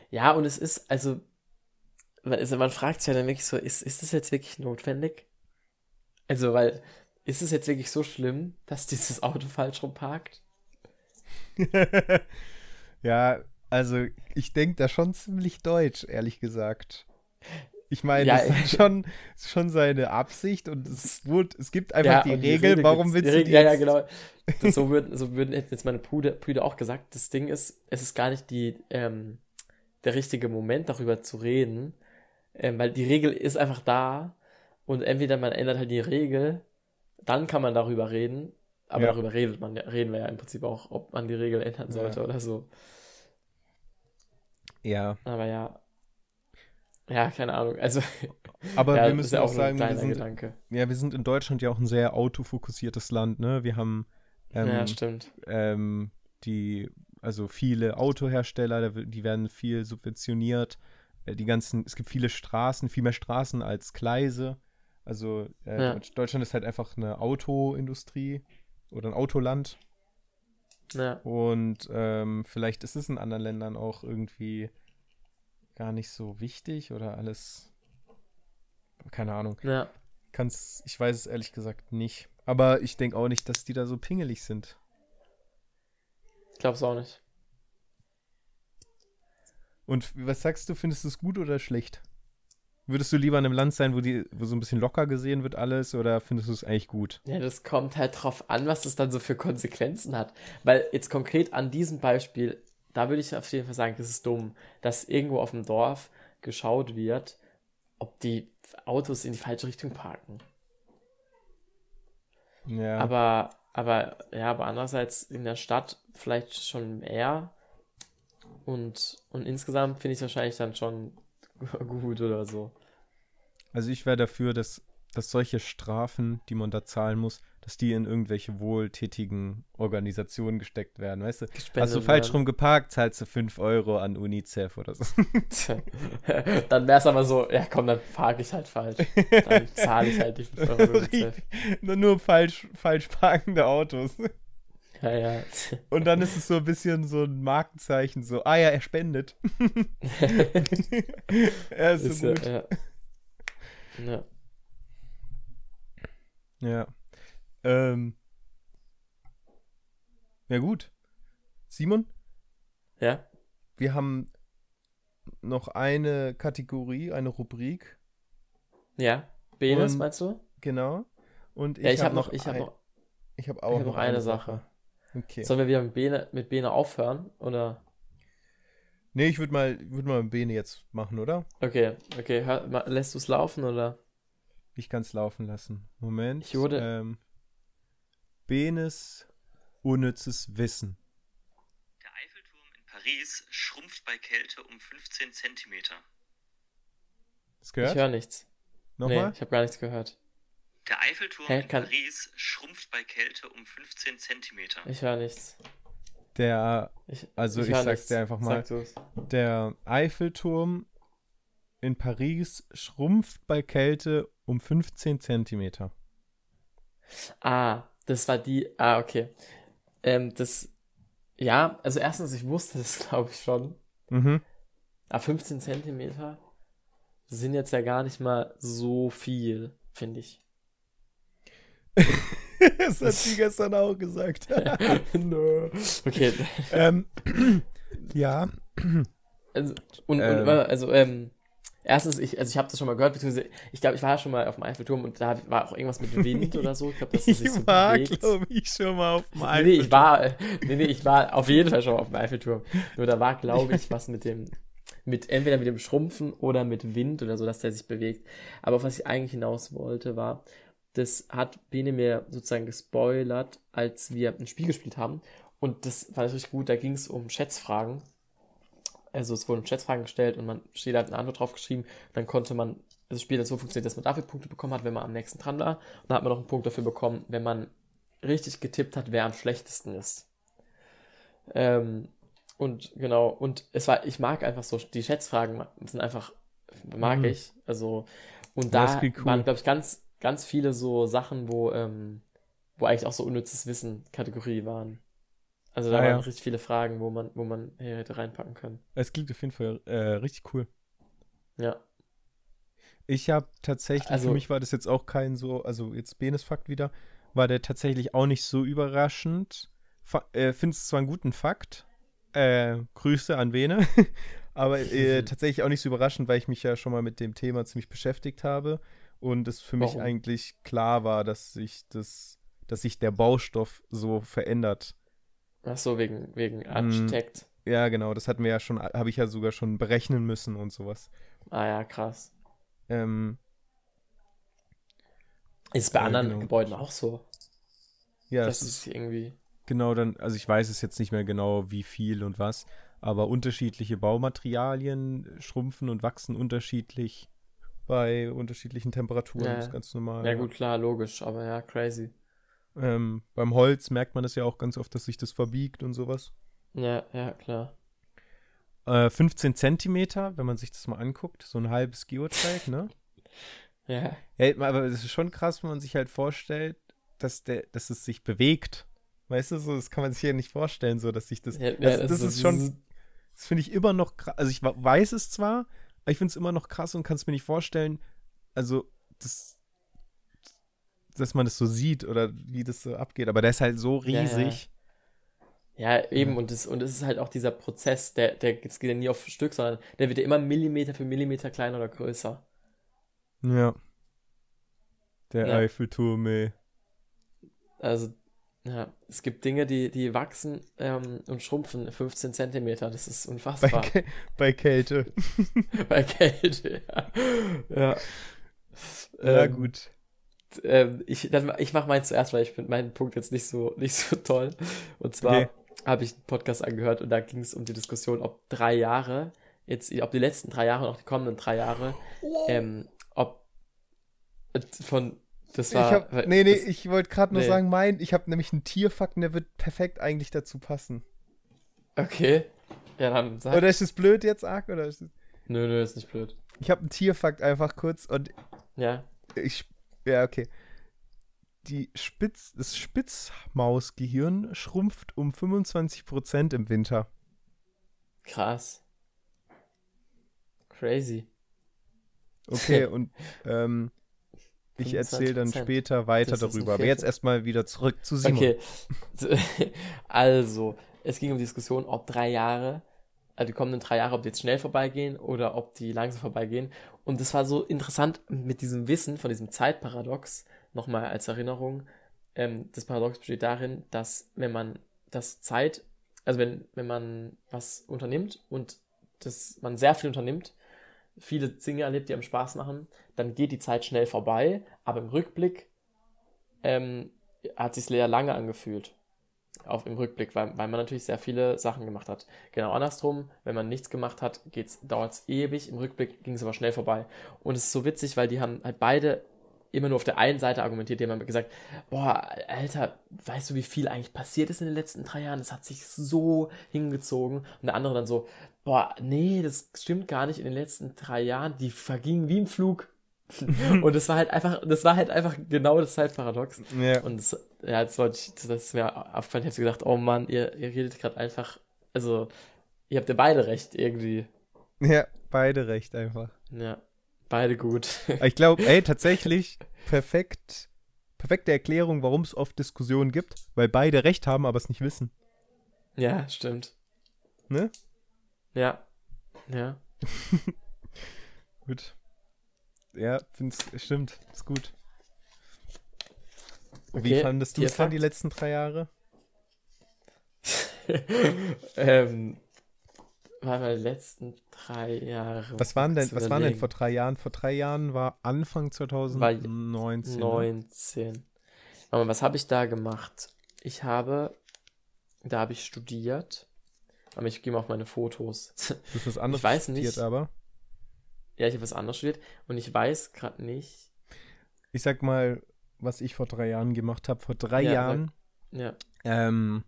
Ja, und es ist, also, man, also man fragt sich ja dann wirklich so, ist, ist das jetzt wirklich notwendig? Also, weil, ist es jetzt wirklich so schlimm, dass dieses Auto falsch rumparkt? ja, also ich denke da schon ziemlich deutsch, ehrlich gesagt. Ich meine, Ja, das ist halt schon, ist schon seine Absicht und es, wurde, es gibt einfach Ja, die und Regel, warum willst die du die Regel- Ja, ja, genau. Das, so würden, so würden hätten jetzt meine Brüder, Brüder auch gesagt, das Ding ist, es ist gar nicht die, ähm, der richtige Moment, darüber zu reden, ähm, weil die Regel ist einfach da und entweder man ändert halt die Regel, dann kann man darüber reden, aber Ja. darüber redet man, reden wir ja im Prinzip auch, ob man die Regel ändern sollte oder so. Ja, Aber ja, ja, keine Ahnung. Also, aber ja, wir müssen ja auch auch sagen, wir sind, Gedanke. ja, wir sind in Deutschland ja auch ein sehr autofokussiertes Land, ne? Wir haben ähm, ja, stimmt. ähm, die, also viele Autohersteller, die werden viel subventioniert. Äh, Die ganzen, es gibt viele Straßen, viel mehr Straßen als Gleise. Also äh, Ja. Deutsch- Deutschland ist halt einfach eine Autoindustrie oder ein Autoland. Ja, Und ähm, vielleicht ist es in anderen Ländern auch irgendwie gar nicht so wichtig oder alles. Keine Ahnung. ja. Kann's, ich weiß es ehrlich gesagt nicht. Aber ich denke auch nicht, dass die da so pingelig sind. Ich glaub's auch nicht. Und was sagst du, findest du es gut oder schlecht? Würdest du lieber in einem Land sein, wo, die, wo so ein bisschen locker gesehen wird alles, oder findest du es eigentlich gut? Ja, das kommt halt drauf an, was das dann so für Konsequenzen hat. Weil jetzt konkret an diesem Beispiel, da würde ich auf jeden Fall sagen, das ist dumm, dass irgendwo auf dem Dorf geschaut wird, ob die Autos in die falsche Richtung parken. Ja. Aber, aber, ja, aber andererseits in der Stadt vielleicht schon eher. Und, und insgesamt finde ich es wahrscheinlich dann schon gut oder so. also ich wäre dafür, dass, dass solche Strafen, die man da zahlen muss, dass die in irgendwelche wohltätigen Organisationen gesteckt werden, weißt du? Hast du Gespendet falsch werden. rum geparkt, zahlst du 5 Euro an UNICEF oder so. dann wäre es aber so, ja komm, dann parke ich halt falsch. Dann zahle ich halt die 5 Euro. UNICEF. nur, falsch, falsch parkende Autos. Ja, ja. Und dann ist es so ein bisschen so ein Markenzeichen, so, ah ja, er spendet. er ist, Ist so gut. ja. ja. Ja. Ähm. Ja, gut. Simon, Ja? wir haben noch eine Kategorie, eine Rubrik, Ja? Benes, meinst du? genau. Und ich, Ja, ich habe habe noch, ich habe noch, ich habe ich auch hab noch eine Sache. Okay. Sollen wir wieder mit Bene, mit Bene aufhören? Oder? Nee, ich würde mal, würd mal Bene jetzt machen, oder? Okay, okay. Hör, lässt du es laufen oder? Ich kann es laufen lassen. Moment. Ich wurde- Ähm, Benes unnützes Wissen. Der Eiffelturm in Paris schrumpft bei Kälte um 15 Zentimeter. Ich gehört? höre nichts. Nee, Nochmal? ich habe gar nichts gehört. Der Eiffelturm Hä, in Paris schrumpft bei Kälte um 15 Zentimeter. Ich höre nichts. Der, Ich, Also ich hör sag's dir einfach mal. Der Eiffelturm in Paris schrumpft bei Kälte um 15 Zentimeter. Ah, das war die. Ah, okay. Ähm, das. Ja, also erstens, ich wusste das, glaube ich, schon. Mhm. Aber 15 Zentimeter sind jetzt ja gar nicht mal so viel, finde ich. das hat sie gestern auch gesagt. Nö. Okay. ähm, ja. Also, und, Ähm. und also, ähm, erstens, ich, also ich habe das schon mal gehört, beziehungsweise, ich glaube, ich war schon mal auf dem Eiffelturm und da war auch irgendwas mit Wind oder so. Ich glaube, dass es sich so Ich war, glaube ich, schon mal auf dem Nee, nee, ich war, nee, nee, ich war auf jeden Fall schon auf dem Eiffelturm. Nur da war, glaube ich, was mit dem, mit, entweder mit dem Schrumpfen oder mit Wind oder so, dass der sich bewegt. Aber auf was ich eigentlich hinaus wollte, war, das hat Bene mir sozusagen gespoilert, als wir ein Spiel gespielt haben. Und das fand ich richtig gut, da ging es um Schätzfragen. Also es wurden Schätzfragen gestellt und man jeder hat eine Antwort drauf geschrieben. Dann konnte man, also das Spiel hat so funktioniert, dass man dafür Punkte bekommen hat, wenn man am nächsten dran war. Und dann hat man noch einen Punkt dafür bekommen, wenn man richtig getippt hat, wer am schlechtesten ist. Ähm, und genau, und es war, ich mag einfach so, die Schätzfragen sind einfach, mag Mhm. ich. Also, und Ja, da cool. waren, glaube ich, ganz, ganz viele so Sachen, wo, ähm, wo eigentlich auch so unnützes Wissen Kategorie waren. Also da Ah, waren ja. richtig viele Fragen, wo man, wo man hier hätte reinpacken können. Es klingt auf jeden Fall äh, richtig cool. Ja. Ich habe tatsächlich, Also- für mich war das jetzt auch kein so, also jetzt Benes Fakt wieder, war der tatsächlich auch nicht so überraschend. Fa äh, Finde es zwar einen guten Fakt, äh, Grüße an Bene, aber äh, tatsächlich auch nicht so überraschend, weil ich mich ja schon mal mit dem Thema ziemlich beschäftigt habe und es für mich Warum? eigentlich klar war, dass sich das, dass sich der Baustoff so verändert. Ach so, wegen, Mm. wegen Architekt. Ja, genau, das hatten wir ja schon, habe ich ja sogar schon berechnen müssen und sowas. Ah ja, krass. Ähm, Ist es bei Ja, anderen genau. Gebäuden auch so? ja, dass es es irgendwie. Genau, dann, also ich weiß es jetzt nicht mehr genau, wie viel und was, aber unterschiedliche Baumaterialien schrumpfen und wachsen unterschiedlich bei unterschiedlichen Temperaturen. Ja, Das ist ganz normal. Ja, gut, klar, logisch, aber ja, crazy. Ähm, beim Holz merkt man das ja auch ganz oft, dass sich das verbiegt und sowas. Ja, ja, klar. Äh, 15 Zentimeter, wenn man sich das mal anguckt, so ein halbes Geodreieck, ne? Ja, Ja, aber das ist schon krass, wenn man sich halt vorstellt, dass, der, dass es sich bewegt. Weißt du, so, das kann man sich ja nicht vorstellen, so, dass sich das. ja, das, ja, das so- ist schon Das finde ich immer noch krass. Also ich weiß es zwar, aber ich finde es immer noch krass und kann es mir nicht vorstellen, also das, dass man das so sieht oder wie das so abgeht. Aber der ist halt so Ja, ja. riesig. Ja, eben, und es, und es ist halt auch dieser Prozess, der, der es geht ja nie auf Stück, sondern der wird ja immer Millimeter für Millimeter kleiner oder größer. Ja. Der Ja. Eiffelturm, ey. Also, ja, es gibt Dinge, die, die wachsen ähm, und schrumpfen 15 Zentimeter. Das ist Bei, unfassbar. Kä- bei Kälte. Bei Kälte, ja. ja. Ja, Ähm, gut. Ähm, ich dann, ich mache meinen zuerst, weil ich finde meinen Punkt jetzt nicht so, nicht so toll. Und zwar Okay. habe ich einen Podcast angehört und da ging es um die Diskussion, ob drei Jahre, jetzt, ob die letzten drei Jahre und auch die kommenden drei Jahre, ähm, ob von, das war, ich hab, weil- nee, nee, das, ich wollte gerade nur nee. sagen, mein, ich habe nämlich einen Tierfakt und der wird perfekt eigentlich dazu passen. okay. Ja, dann sag. Oder ist es blöd jetzt, Ark? Oder ist es, Nö, nö, ist nicht blöd. ich habe einen Tierfakt einfach kurz und Ja. ich, ja, okay. Die Spitz, das Spitzmausgehirn schrumpft um 25% im Winter. Krass. Crazy. Okay, und ähm, ich erzähle dann 25%. später weiter darüber. Aber jetzt erstmal wieder zurück zu Simon. Okay. Also, es ging um die Diskussion, ob drei Jahre, also die kommenden drei Jahre, ob die jetzt schnell vorbeigehen oder ob die langsam vorbeigehen. Und es war so interessant mit diesem Wissen von diesem Zeitparadox, nochmal als Erinnerung. Ähm, das Paradox besteht darin, dass wenn man das Zeit, also wenn, wenn man was unternimmt und das, man sehr viel unternimmt, viele Dinge erlebt, die einem Spaß machen, dann geht die Zeit schnell vorbei, aber im Rückblick ähm, hat sich sehr lange angefühlt. Auf im Rückblick, weil, weil man natürlich sehr viele Sachen gemacht hat. Genau andersrum, wenn man nichts gemacht hat, dauert es ewig. Im Rückblick ging es aber schnell vorbei. Und es ist so witzig, weil die haben halt beide immer nur auf der einen Seite argumentiert, die haben gesagt, boah, Alter, weißt du, wie viel eigentlich passiert ist in den letzten drei Jahren? Das hat sich so hingezogen. Und der andere dann so, boah, nee, das stimmt gar nicht in den letzten drei Jahren. Die vergingen wie im Flug. und das war halt einfach, das war halt einfach genau das Zeitparadox. Ja. Und das, ja, das wollte ich, das ist mir aufgefallen. Ich habe so gedacht, oh Mann, ihr, ihr redet gerade einfach, also, ihr habt ja beide recht, irgendwie. ja, beide recht einfach. Ja, beide gut. Ich glaube, ey, tatsächlich perfekt, perfekte Erklärung, warum es oft Diskussionen gibt, weil beide recht haben, aber es nicht wissen. ja, stimmt. Ne? Ja. Ja. Gut. Ja, find's, stimmt, ist gut. Wie Okay, fandest du es dann die letzten drei Jahre? ähm, war meine letzten drei Jahre. Was waren denn, was waren denn vor drei Jahren? Vor drei Jahren war Anfang 2019. ne? 19. Warte mal, was habe ich da gemacht? Ich habe, da habe ich studiert Aber ich gehe mal auf meine Fotos. Du hast was anderes Ich weiß studiert, nicht. aber. ja, ich habe was anderes studiert und ich weiß gerade nicht. Ich sag mal, was ich vor drei Jahren gemacht habe. Vor drei Ja, Jahren Ja. ähm,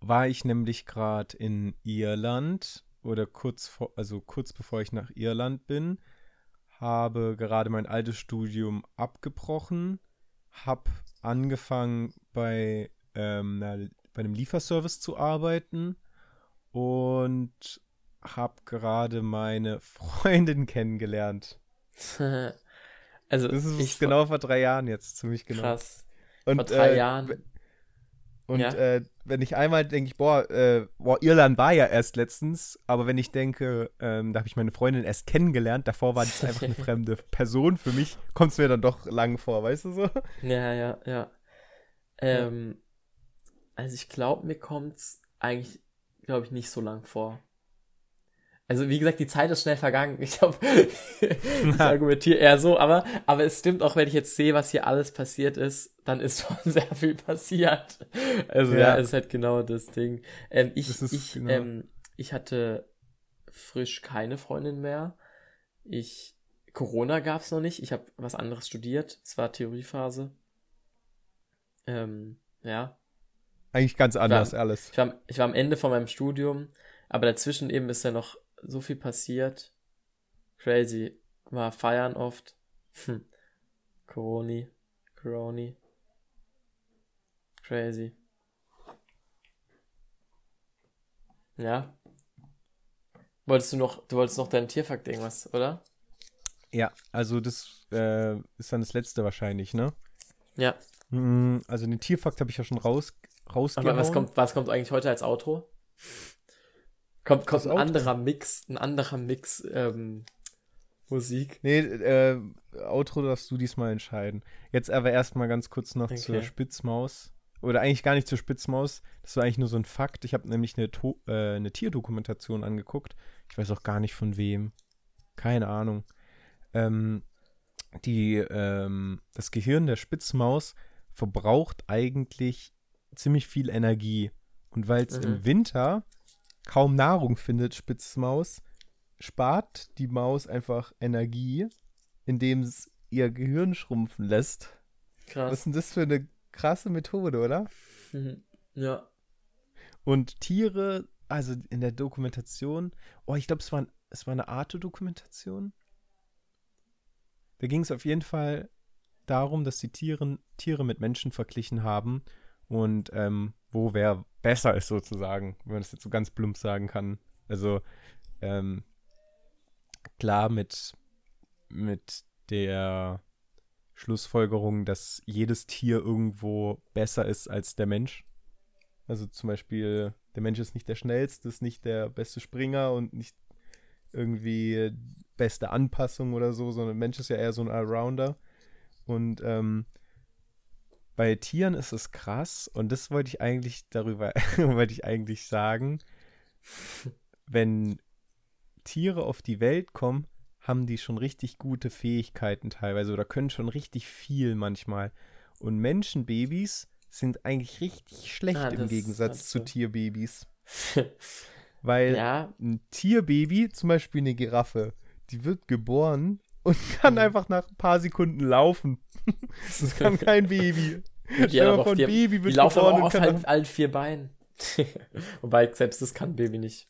war ich nämlich gerade in Irland oder kurz vor, also kurz bevor ich nach Irland bin, habe gerade mein altes Studium abgebrochen, habe angefangen bei, ähm, einer, bei einem Lieferservice zu arbeiten und habe gerade meine Freundin kennengelernt. also, Das ist ich genau vor drei Jahren jetzt, ziemlich genau. krass. Und, vor drei äh, Jahren. Und Ja. äh, wenn ich einmal denke, ich, boah, äh, boah, Irland war ja erst letztens, aber wenn ich denke, ähm, da habe ich meine Freundin erst kennengelernt, davor war das einfach eine fremde Person für mich, kommt es mir dann doch lang vor, weißt du so? Ja, ja, ja. Ähm, also ich glaube, mir kommt's eigentlich, glaube ich, nicht so lang vor. Also wie gesagt, die Zeit ist schnell vergangen. Ich glaube, ich argumentiere eher so, aber, aber es stimmt auch, wenn ich jetzt sehe, was hier alles passiert ist, dann ist schon sehr viel passiert. Also ja, Ja. es ist halt genau das Ding. Ähm, ich, Das ich, genau- ähm, ich hatte frisch keine Freundin mehr. Ich, Corona gab's noch nicht. Ich habe was anderes studiert. Es war Theoriephase. Ähm, ja. Eigentlich ganz anders alles. Ich war, ich war am Ende von meinem Studium, aber dazwischen eben ist ja noch so viel passiert. Crazy. War feiern oft. Hm. Coroni. Coroni. Crazy. Ja. Wolltest du noch, du wolltest noch deinen Tierfakt irgendwas, oder? Ja, also das äh, ist dann das letzte wahrscheinlich, ne? Ja. Mm, Also den Tierfakt habe ich ja schon raus, rausgehauen. Aber was kommt, was kommt eigentlich heute als Outro? Kommt, kommt ein anderer Mix, ein anderer Mix, ähm, Musik. Nee, äh, Outro darfst du diesmal entscheiden. Jetzt aber erstmal ganz kurz noch zur Okay. Spitzmaus. Oder eigentlich gar nicht zur Spitzmaus. Das war eigentlich nur so ein Fakt. Ich habe nämlich eine, to äh, eine Tierdokumentation angeguckt. Ich weiß auch gar nicht von wem. Keine Ahnung. Ähm, die, ähm, das Gehirn der Spitzmaus verbraucht eigentlich ziemlich viel Energie. Und weil es Mhm. im Winter kaum Nahrung findet, Spitzmaus, spart die Maus einfach Energie, indem es ihr Gehirn schrumpfen lässt. Was Krass. ist denn das für eine krasse Methode, oder? Mhm. Ja. Und Tiere, also in der Dokumentation, oh, ich glaube, es war, es war eine Arte-Dokumentation. Da ging es auf jeden Fall darum, dass die Tieren, Tiere mit Menschen verglichen haben und ähm, wo wer besser ist sozusagen, wenn man das jetzt so ganz plump sagen kann. Also ähm, klar mit, mit der Schlussfolgerung, dass jedes Tier irgendwo besser ist als der Mensch. Also zum Beispiel, der Mensch ist nicht der schnellste, ist nicht der beste Springer und nicht irgendwie beste Anpassung oder so, sondern der Mensch ist ja eher so ein Allrounder. Und ähm, bei Tieren ist es krass und das wollte ich eigentlich darüber, wollte ich eigentlich sagen, wenn Tiere auf die Welt kommen, haben die schon richtig gute Fähigkeiten teilweise oder können schon richtig viel manchmal. Und Menschenbabys sind eigentlich richtig schlecht Ah, im Gegensatz zu. Tierbabys. Weil ja, ein Tierbaby, zum Beispiel eine Giraffe, die wird geboren und kann Mhm. einfach nach ein paar Sekunden laufen. Das kann kein Baby. die, Stell mal ein die, Baby die wird laufen aber auf kann allen, vier Beinen. Wobei, selbst das kann ein Baby nicht.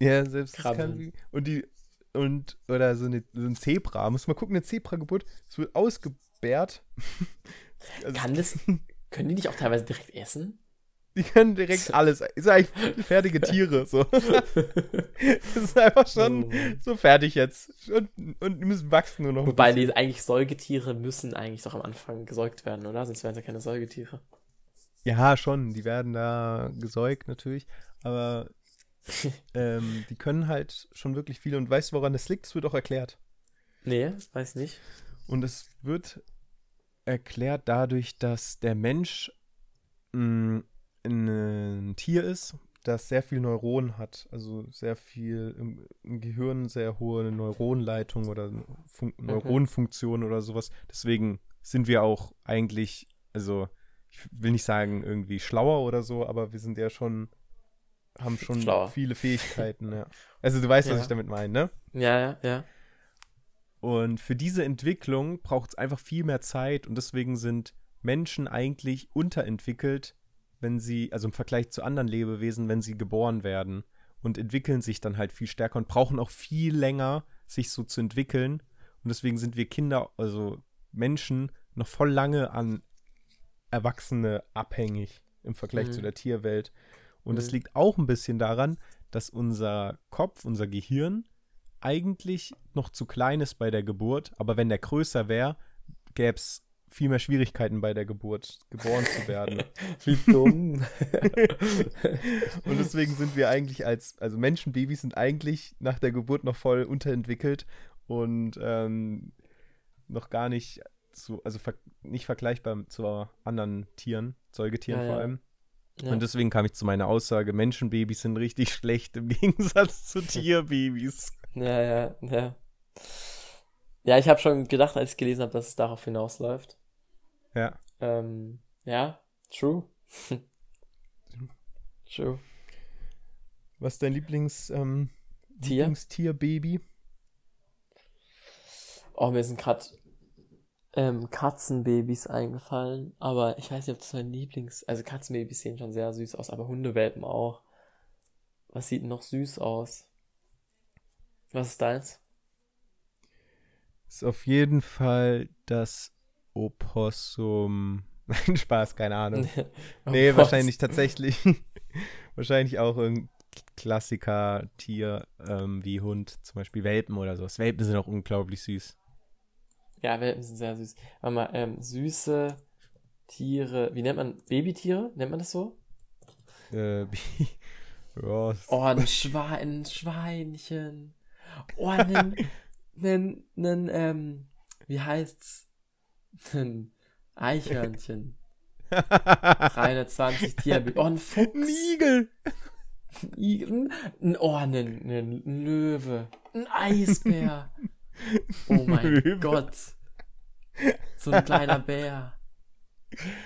Ja, selbst das kann krabbeln. wie. Und die, und, oder so, eine, so ein Zebra, muss mal gucken, eine Zebrageburt, es wird ausgebärt. Also, Kann das, können die nicht auch teilweise direkt essen? Die können direkt alles. Ist eigentlich fertige Tiere. So. Das ist einfach schon Oh so fertig jetzt. Und, und die müssen wachsen nur noch. Wobei die eigentlich Säugetiere müssen eigentlich doch am Anfang gesäugt werden, oder? Sonst wären ja keine Säugetiere. Ja, schon. Die werden da gesäugt natürlich. Aber ähm, die können halt schon wirklich viel. Und weißt du, woran das liegt? Das wird auch erklärt. Nee, weiß nicht. Und es wird erklärt dadurch, dass der Mensch mh, ein Tier ist, das sehr viel Neuronen hat. Also sehr viel im, im Gehirn, sehr hohe Neuronleitung oder Fun Neuronenfunktion oder sowas. Deswegen sind wir auch eigentlich, also ich will nicht sagen irgendwie schlauer oder so, aber wir sind ja schon haben schon Schlauer. viele Fähigkeiten, ja. Also du weißt, was Ja. ich damit meine, ne? Ja, ja, ja. Und für diese Entwicklung braucht es einfach viel mehr Zeit und deswegen sind Menschen eigentlich unterentwickelt, wenn sie, also im Vergleich zu anderen Lebewesen, wenn sie geboren werden und entwickeln sich dann halt viel stärker und brauchen auch viel länger, sich so zu entwickeln. Und deswegen sind wir Kinder, also Menschen, noch voll lange an Erwachsene abhängig im Vergleich Mhm. zu der Tierwelt. Und es Mhm. liegt auch ein bisschen daran, dass unser Kopf, unser Gehirn eigentlich noch zu klein ist bei der Geburt, aber wenn der größer wäre, gäbe es viel mehr Schwierigkeiten bei der Geburt, geboren zu werden. Wie dumm. Und deswegen sind wir eigentlich als, also Menschenbabys sind eigentlich nach der Geburt noch voll unterentwickelt und ähm, noch gar nicht so, also ver nicht vergleichbar zu anderen Tieren, Säugetieren Ja, vor allem. Ja. Und deswegen kam ich zu meiner Aussage, Menschenbabys sind richtig schlecht im Gegensatz zu Tierbabys. Ja, ja, ja. Ja, ich habe schon gedacht, als ich gelesen habe, dass es darauf hinausläuft. Ja. Ähm, ja, true. true. Was ist dein Lieblings, ähm, Tier? Lieblingstierbaby? Oh, mir sind gerade ähm, Katzenbabys eingefallen, aber ich weiß nicht, ob das mein Lieblings... Also Katzenbabys sehen schon sehr süß aus, aber Hundewelpen auch. Was sieht noch süß aus? Was ist deins? Ist auf jeden Fall das Opossum. Nein, Spaß, keine Ahnung. Nee, Oh, wahrscheinlich tatsächlich. wahrscheinlich auch irgendein Klassiker-Tier ähm, wie Hund, zum Beispiel Welpen oder sowas. Welpen sind auch unglaublich süß. Ja, Welpen sind sehr süß. Warte mal, ähm, süße Tiere. Wie nennt man Babytiere? Nennt man das so? Äh, Oh, ein, Schwein, ein Schweinchen. Oh, ein, ein, ein, ähm, wie heißt's? Ein Eichhörnchen. 320 Tiere. Oh, ein Fuchs. Ein Igel! Ein Igel. Ein, oh, ein, ein Löwe. Ein Eisbär. Oh mein Löwe. Gott. So ein kleiner Bär.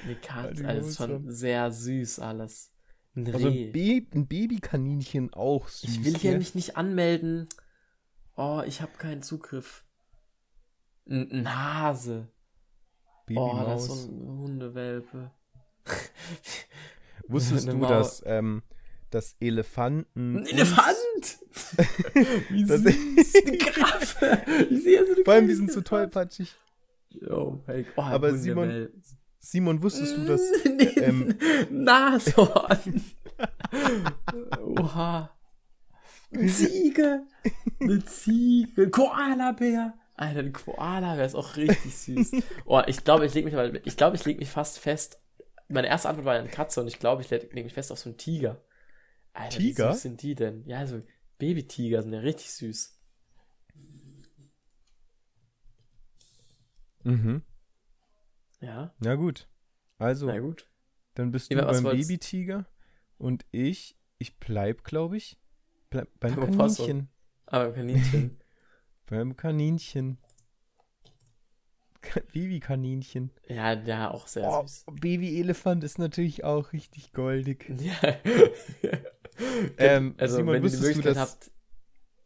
Eine Katze. Also, ist schon sehr süß alles. Ein Also Reh. ein, Ba- ein Babykaninchen auch süß. Ich will hier ne? mich nicht anmelden. Oh, ich habe keinen Zugriff. Ein, ein Hase. Oh, das ist Babymaus. so ein Hundewelpe. Wusstest du, dass, ähm, dass Elefanten. Ein Elefant! Wie Das- süß, eine Krabbe. Ich sehe so eine Vor allem, die sind so tollpatschig. Oh, Gott. Oh, Aber Simon, Hundewelpen. Simon, wusstest du, dass. Ähm, Nashorn. Oha. Eine Ziege. Eine Ziege. Koalabär. Alter, ein Koalabär ist auch richtig süß. Oh, ich glaube, ich lege mich mal, ich glaube, ich lege mich fast fest. Meine erste Antwort war eine Katze und ich glaube, ich lege mich fest auf so einen Tiger. Alter, Tiger? wie süß sind die denn? Ja, so Babytiger sind ja richtig süß. Mhm. Ja, Na gut. Also, na gut. dann bist du beim Babytiger und ich, ich bleib, glaube ich, bleib beim Opossum. Kaninchen. Aber Kaninchen. Beim Kaninchen. Ka- Babykaninchen. ja, ja, auch sehr Oh, süß. Babyelefant ist natürlich auch richtig goldig. Ja. Ähm, also, Simon, wenn ihr die wusstest du Möglichkeit das? habt.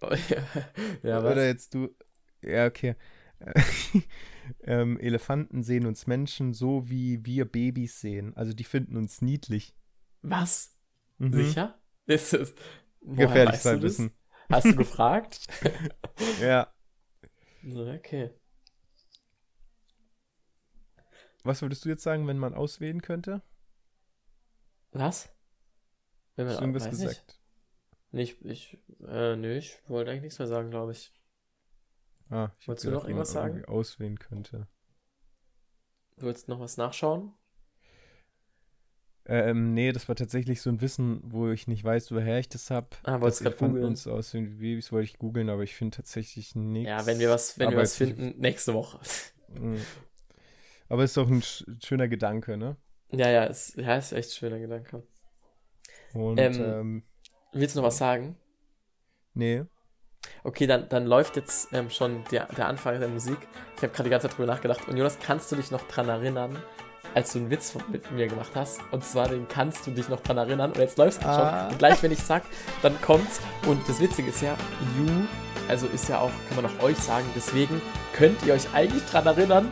Oh, ja, ja was? Oder jetzt du. Ja, okay. ähm, Elefanten sehen uns Menschen so, wie wir Babys sehen. Also die finden uns niedlich. Was? Mhm. Sicher? Ist es. Gefährlich sein wissen. Hast du gefragt? Ja. okay. Was würdest du jetzt sagen, wenn man auswählen könnte? Was? Wenn man Hast du irgendwas gesagt? Nicht, ich, äh, nö, ich wollte eigentlich nichts mehr sagen, glaube ich. Ah, ich Wolltest du noch irgendwas sagen? auswählen könnte. Du willst noch was nachschauen? Ähm, nee, das war tatsächlich so ein Wissen, wo ich nicht weiß, woher ich das habe. Ah, wolltest du grad googeln? uns aussehen wie Babys, wollte ich googeln, aber ich finde tatsächlich nichts. Ja, wenn wir was, wenn wir was finden, nächste Woche. Mm. Aber ist doch ein sch schöner Gedanke, ne? ja, ja, ist, ja, ist echt ein schöner Gedanke. Und, Ähm, ähm, Willst du noch was sagen? nee. Okay, dann, dann läuft jetzt ähm, schon der, der Anfang der Musik. Ich habe gerade die ganze Zeit drüber nachgedacht. Und Jonas, kannst du dich noch dran erinnern, als du einen Witz mit mir gemacht hast. Und zwar, den kannst du dich noch dran erinnern. Und jetzt läufst du Ah. schon. Und gleich, wenn ich sag, dann kommt's. Und das Witzige ist ja, you, also ist ja auch, kann man auch euch sagen, deswegen könnt ihr euch eigentlich dran erinnern.